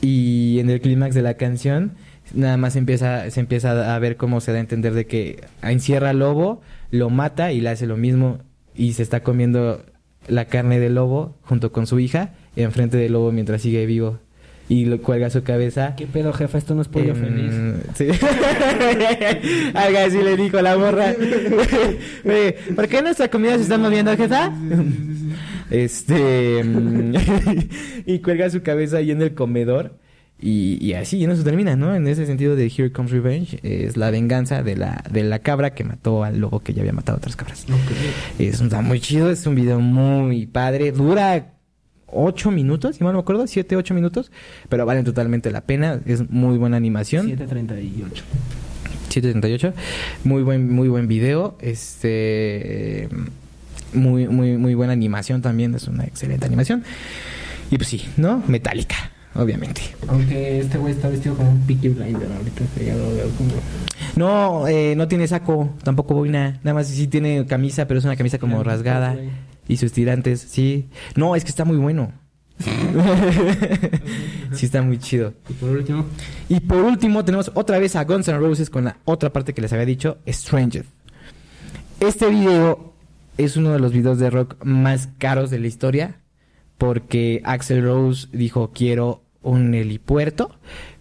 y en el clímax de la canción nada más empieza se empieza a ver cómo se da a entender de que encierra al lobo, lo mata y le hace lo mismo y se está comiendo la carne del lobo junto con su hija enfrente del lobo mientras sigue vivo y lo cuelga su cabeza. ¿Qué pedo, jefa? Esto no es pollo en- feliz. Sí. Algo así le dijo la morra. ¿Por qué nuestra comida se está moviendo, jefa? Este. mm, y cuelga su cabeza ahí en el comedor. Y, y así, y no se termina, ¿no? En ese sentido de Here Comes Revenge, es la venganza de la, de la cabra que mató al lobo que ya había matado a otras cabras. Es un, está muy chido, es un video muy padre. Dura ocho minutos, si mal no me acuerdo, siete, ocho minutos. Pero valen totalmente la pena. Es muy buena animación. 738. 738. Muy buen, muy buen video. Este. Muy, muy, muy buena animación también. Es una excelente animación. Y pues sí, ¿no? Metálica, obviamente. Aunque este güey está vestido como un Peaky Blinder ahorita, que ya lo veo como... No, eh, no tiene saco, tampoco boina. Nada más sí tiene camisa, pero es una camisa como rasgada. Y sus tirantes, sí. No, es que está muy bueno. sí, está muy chido. Y por último, Y por último tenemos otra vez a Guns N' Roses con la otra parte que les había dicho, Stranger. Este video es uno de los videos de rock más caros de la historia porque Axel Rose dijo quiero un helipuerto,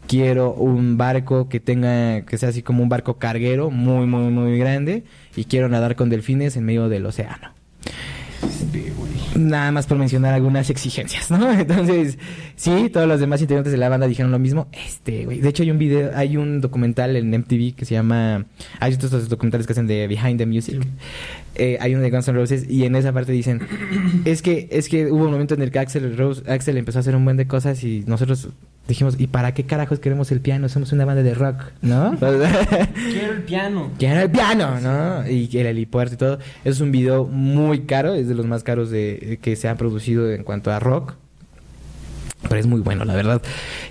quiero un barco que tenga que sea así como un barco carguero muy muy muy grande y quiero nadar con delfines en medio del océano. Este güey. Nada más por mencionar algunas exigencias, ¿no? Entonces, sí, todos los demás integrantes de la banda dijeron lo mismo. Este, güey. De hecho, hay un video, hay un documental en MTV que se llama. Hay estos estos documentales que hacen de Behind the Music. Eh, hay uno de Guns N' Roses y en esa parte dicen: Es que, es que hubo un momento en el que Axel Rose, Axel empezó a hacer un buen de cosas y nosotros dijimos, ¿y para qué carajos queremos el piano? Somos una banda de rock, ¿no? Quiero el piano. Quiero el piano, ¿no? Y el helipuerto y todo. Es un video muy caro, es de los más caros de, que se han producido en cuanto a rock. Pero es muy bueno, la verdad.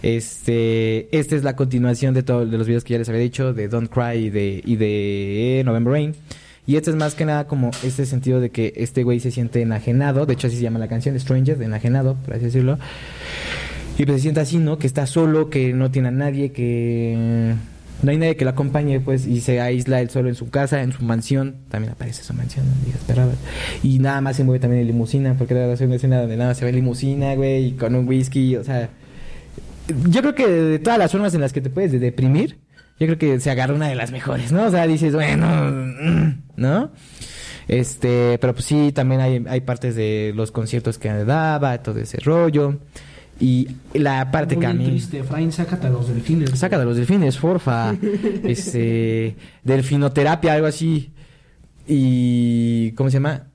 Este, esta es la continuación de todos de los videos que ya les había dicho, de Don't Cry y de, y de November Rain. Y este es más que nada como este sentido de que este güey se siente enajenado. De hecho, así se llama la canción, Stranger, de enajenado, por así decirlo. Y pues se siente así, ¿no? Que está solo, que no tiene a nadie, que no hay nadie que lo acompañe, pues, y se aísla él solo en su casa, en su mansión. También aparece su mansión, esperaba. Y nada más se mueve también en limusina, porque la una escena donde nada más se ve limusina, güey, y con un whisky, o sea. Yo creo que de todas las formas en las que te puedes deprimir, yo creo que se agarra una de las mejores, ¿no? O sea, dices, bueno, ¿no? Este, pero pues sí, también hay, hay partes de los conciertos que daba, todo ese rollo. Y la parte que a mí... triste, Efraín, sácate a los delfines. Sácate a los delfines, porfa. este, delfinoterapia, algo así. Y... ¿Cómo se llama?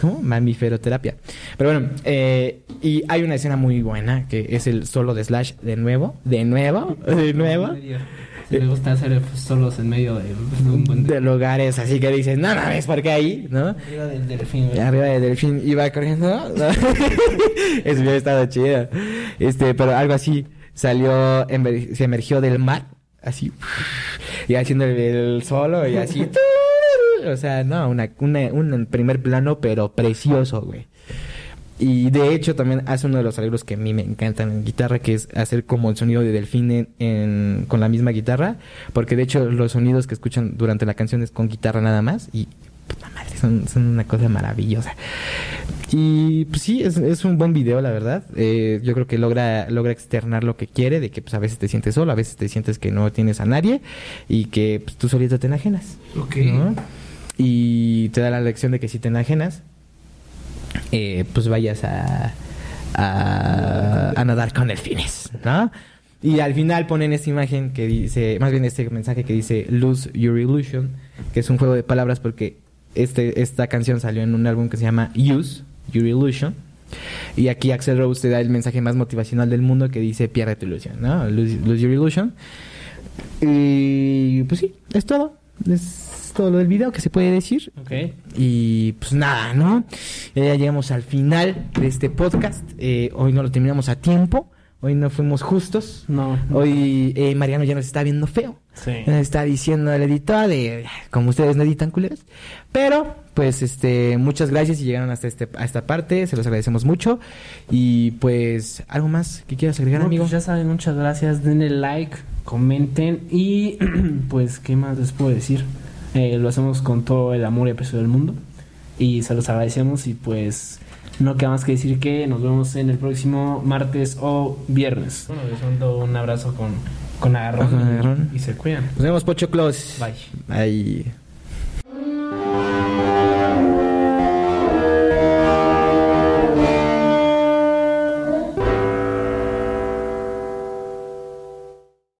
¿Cómo? Mamiferoterapia. Pero bueno, eh, y hay una escena muy buena que es el solo de Slash de nuevo, de nuevo, de nuevo. Me gusta hacer solos en medio de, un de... lugares, así que dices, no mames, ¿por qué ahí? ¿No? Arriba del delfín. Arriba del delfín iba corriendo. Eso hubiera estado chido. Este, pero algo así salió, se emergió del mar, así, y haciendo el, solo y así. o sea, no, una, una, un primer plano, pero precioso, güey. Y de hecho también hace uno de los arreglos que a mí me encantan en guitarra, que es hacer como el sonido de delfín en, con la misma guitarra, porque de hecho los sonidos que escuchan durante la canción es con guitarra nada más y puta madre, son, son una cosa maravillosa. Y pues sí, es, es un buen video, la verdad. Eh, yo creo que logra, logra externar lo que quiere, de que pues a veces te sientes solo, a veces te sientes que no tienes a nadie y que pues, tú solito te enajenas. Ok. Y te da la lección de que si te enajenas, eh, pues vayas a, a, nadar con delfines, ¿no? Y al final ponen esta imagen que dice, más bien este mensaje que dice Lose Your Illusion, que es un juego de palabras porque este, esta canción salió en un álbum que se llama Use Your Illusion. Y aquí Axel Rose te da el mensaje más motivacional del mundo que dice pierde tu ilusión, ¿no? Lose, lose Your Illusion. Y pues sí, es todo. Es todo lo del video que se puede decir. Y pues nada, ¿no? Ya llegamos al final de este podcast. Eh, hoy no lo terminamos a tiempo. Hoy no fuimos justos. No. Hoy eh, Mariano ya nos está viendo feo. Sí. Nos está diciendo el editor de como ustedes no editan culeros. Pero, pues, este, muchas gracias y llegaron hasta este, a esta parte. Se los agradecemos mucho. Y pues, ¿algo más que quieras agregar, amigo? Pues ya saben, muchas gracias. Denle like, comenten y pues, ¿qué más les puedo decir? Eh, lo hacemos con todo el amor y aprecio del mundo. Y se los agradecemos y pues no queda más que decir que nos vemos en el próximo martes o viernes. Bueno, les mando un abrazo con, con agarrón, y se cuidan. Nos vemos, Pocho Close. Bye. Bye.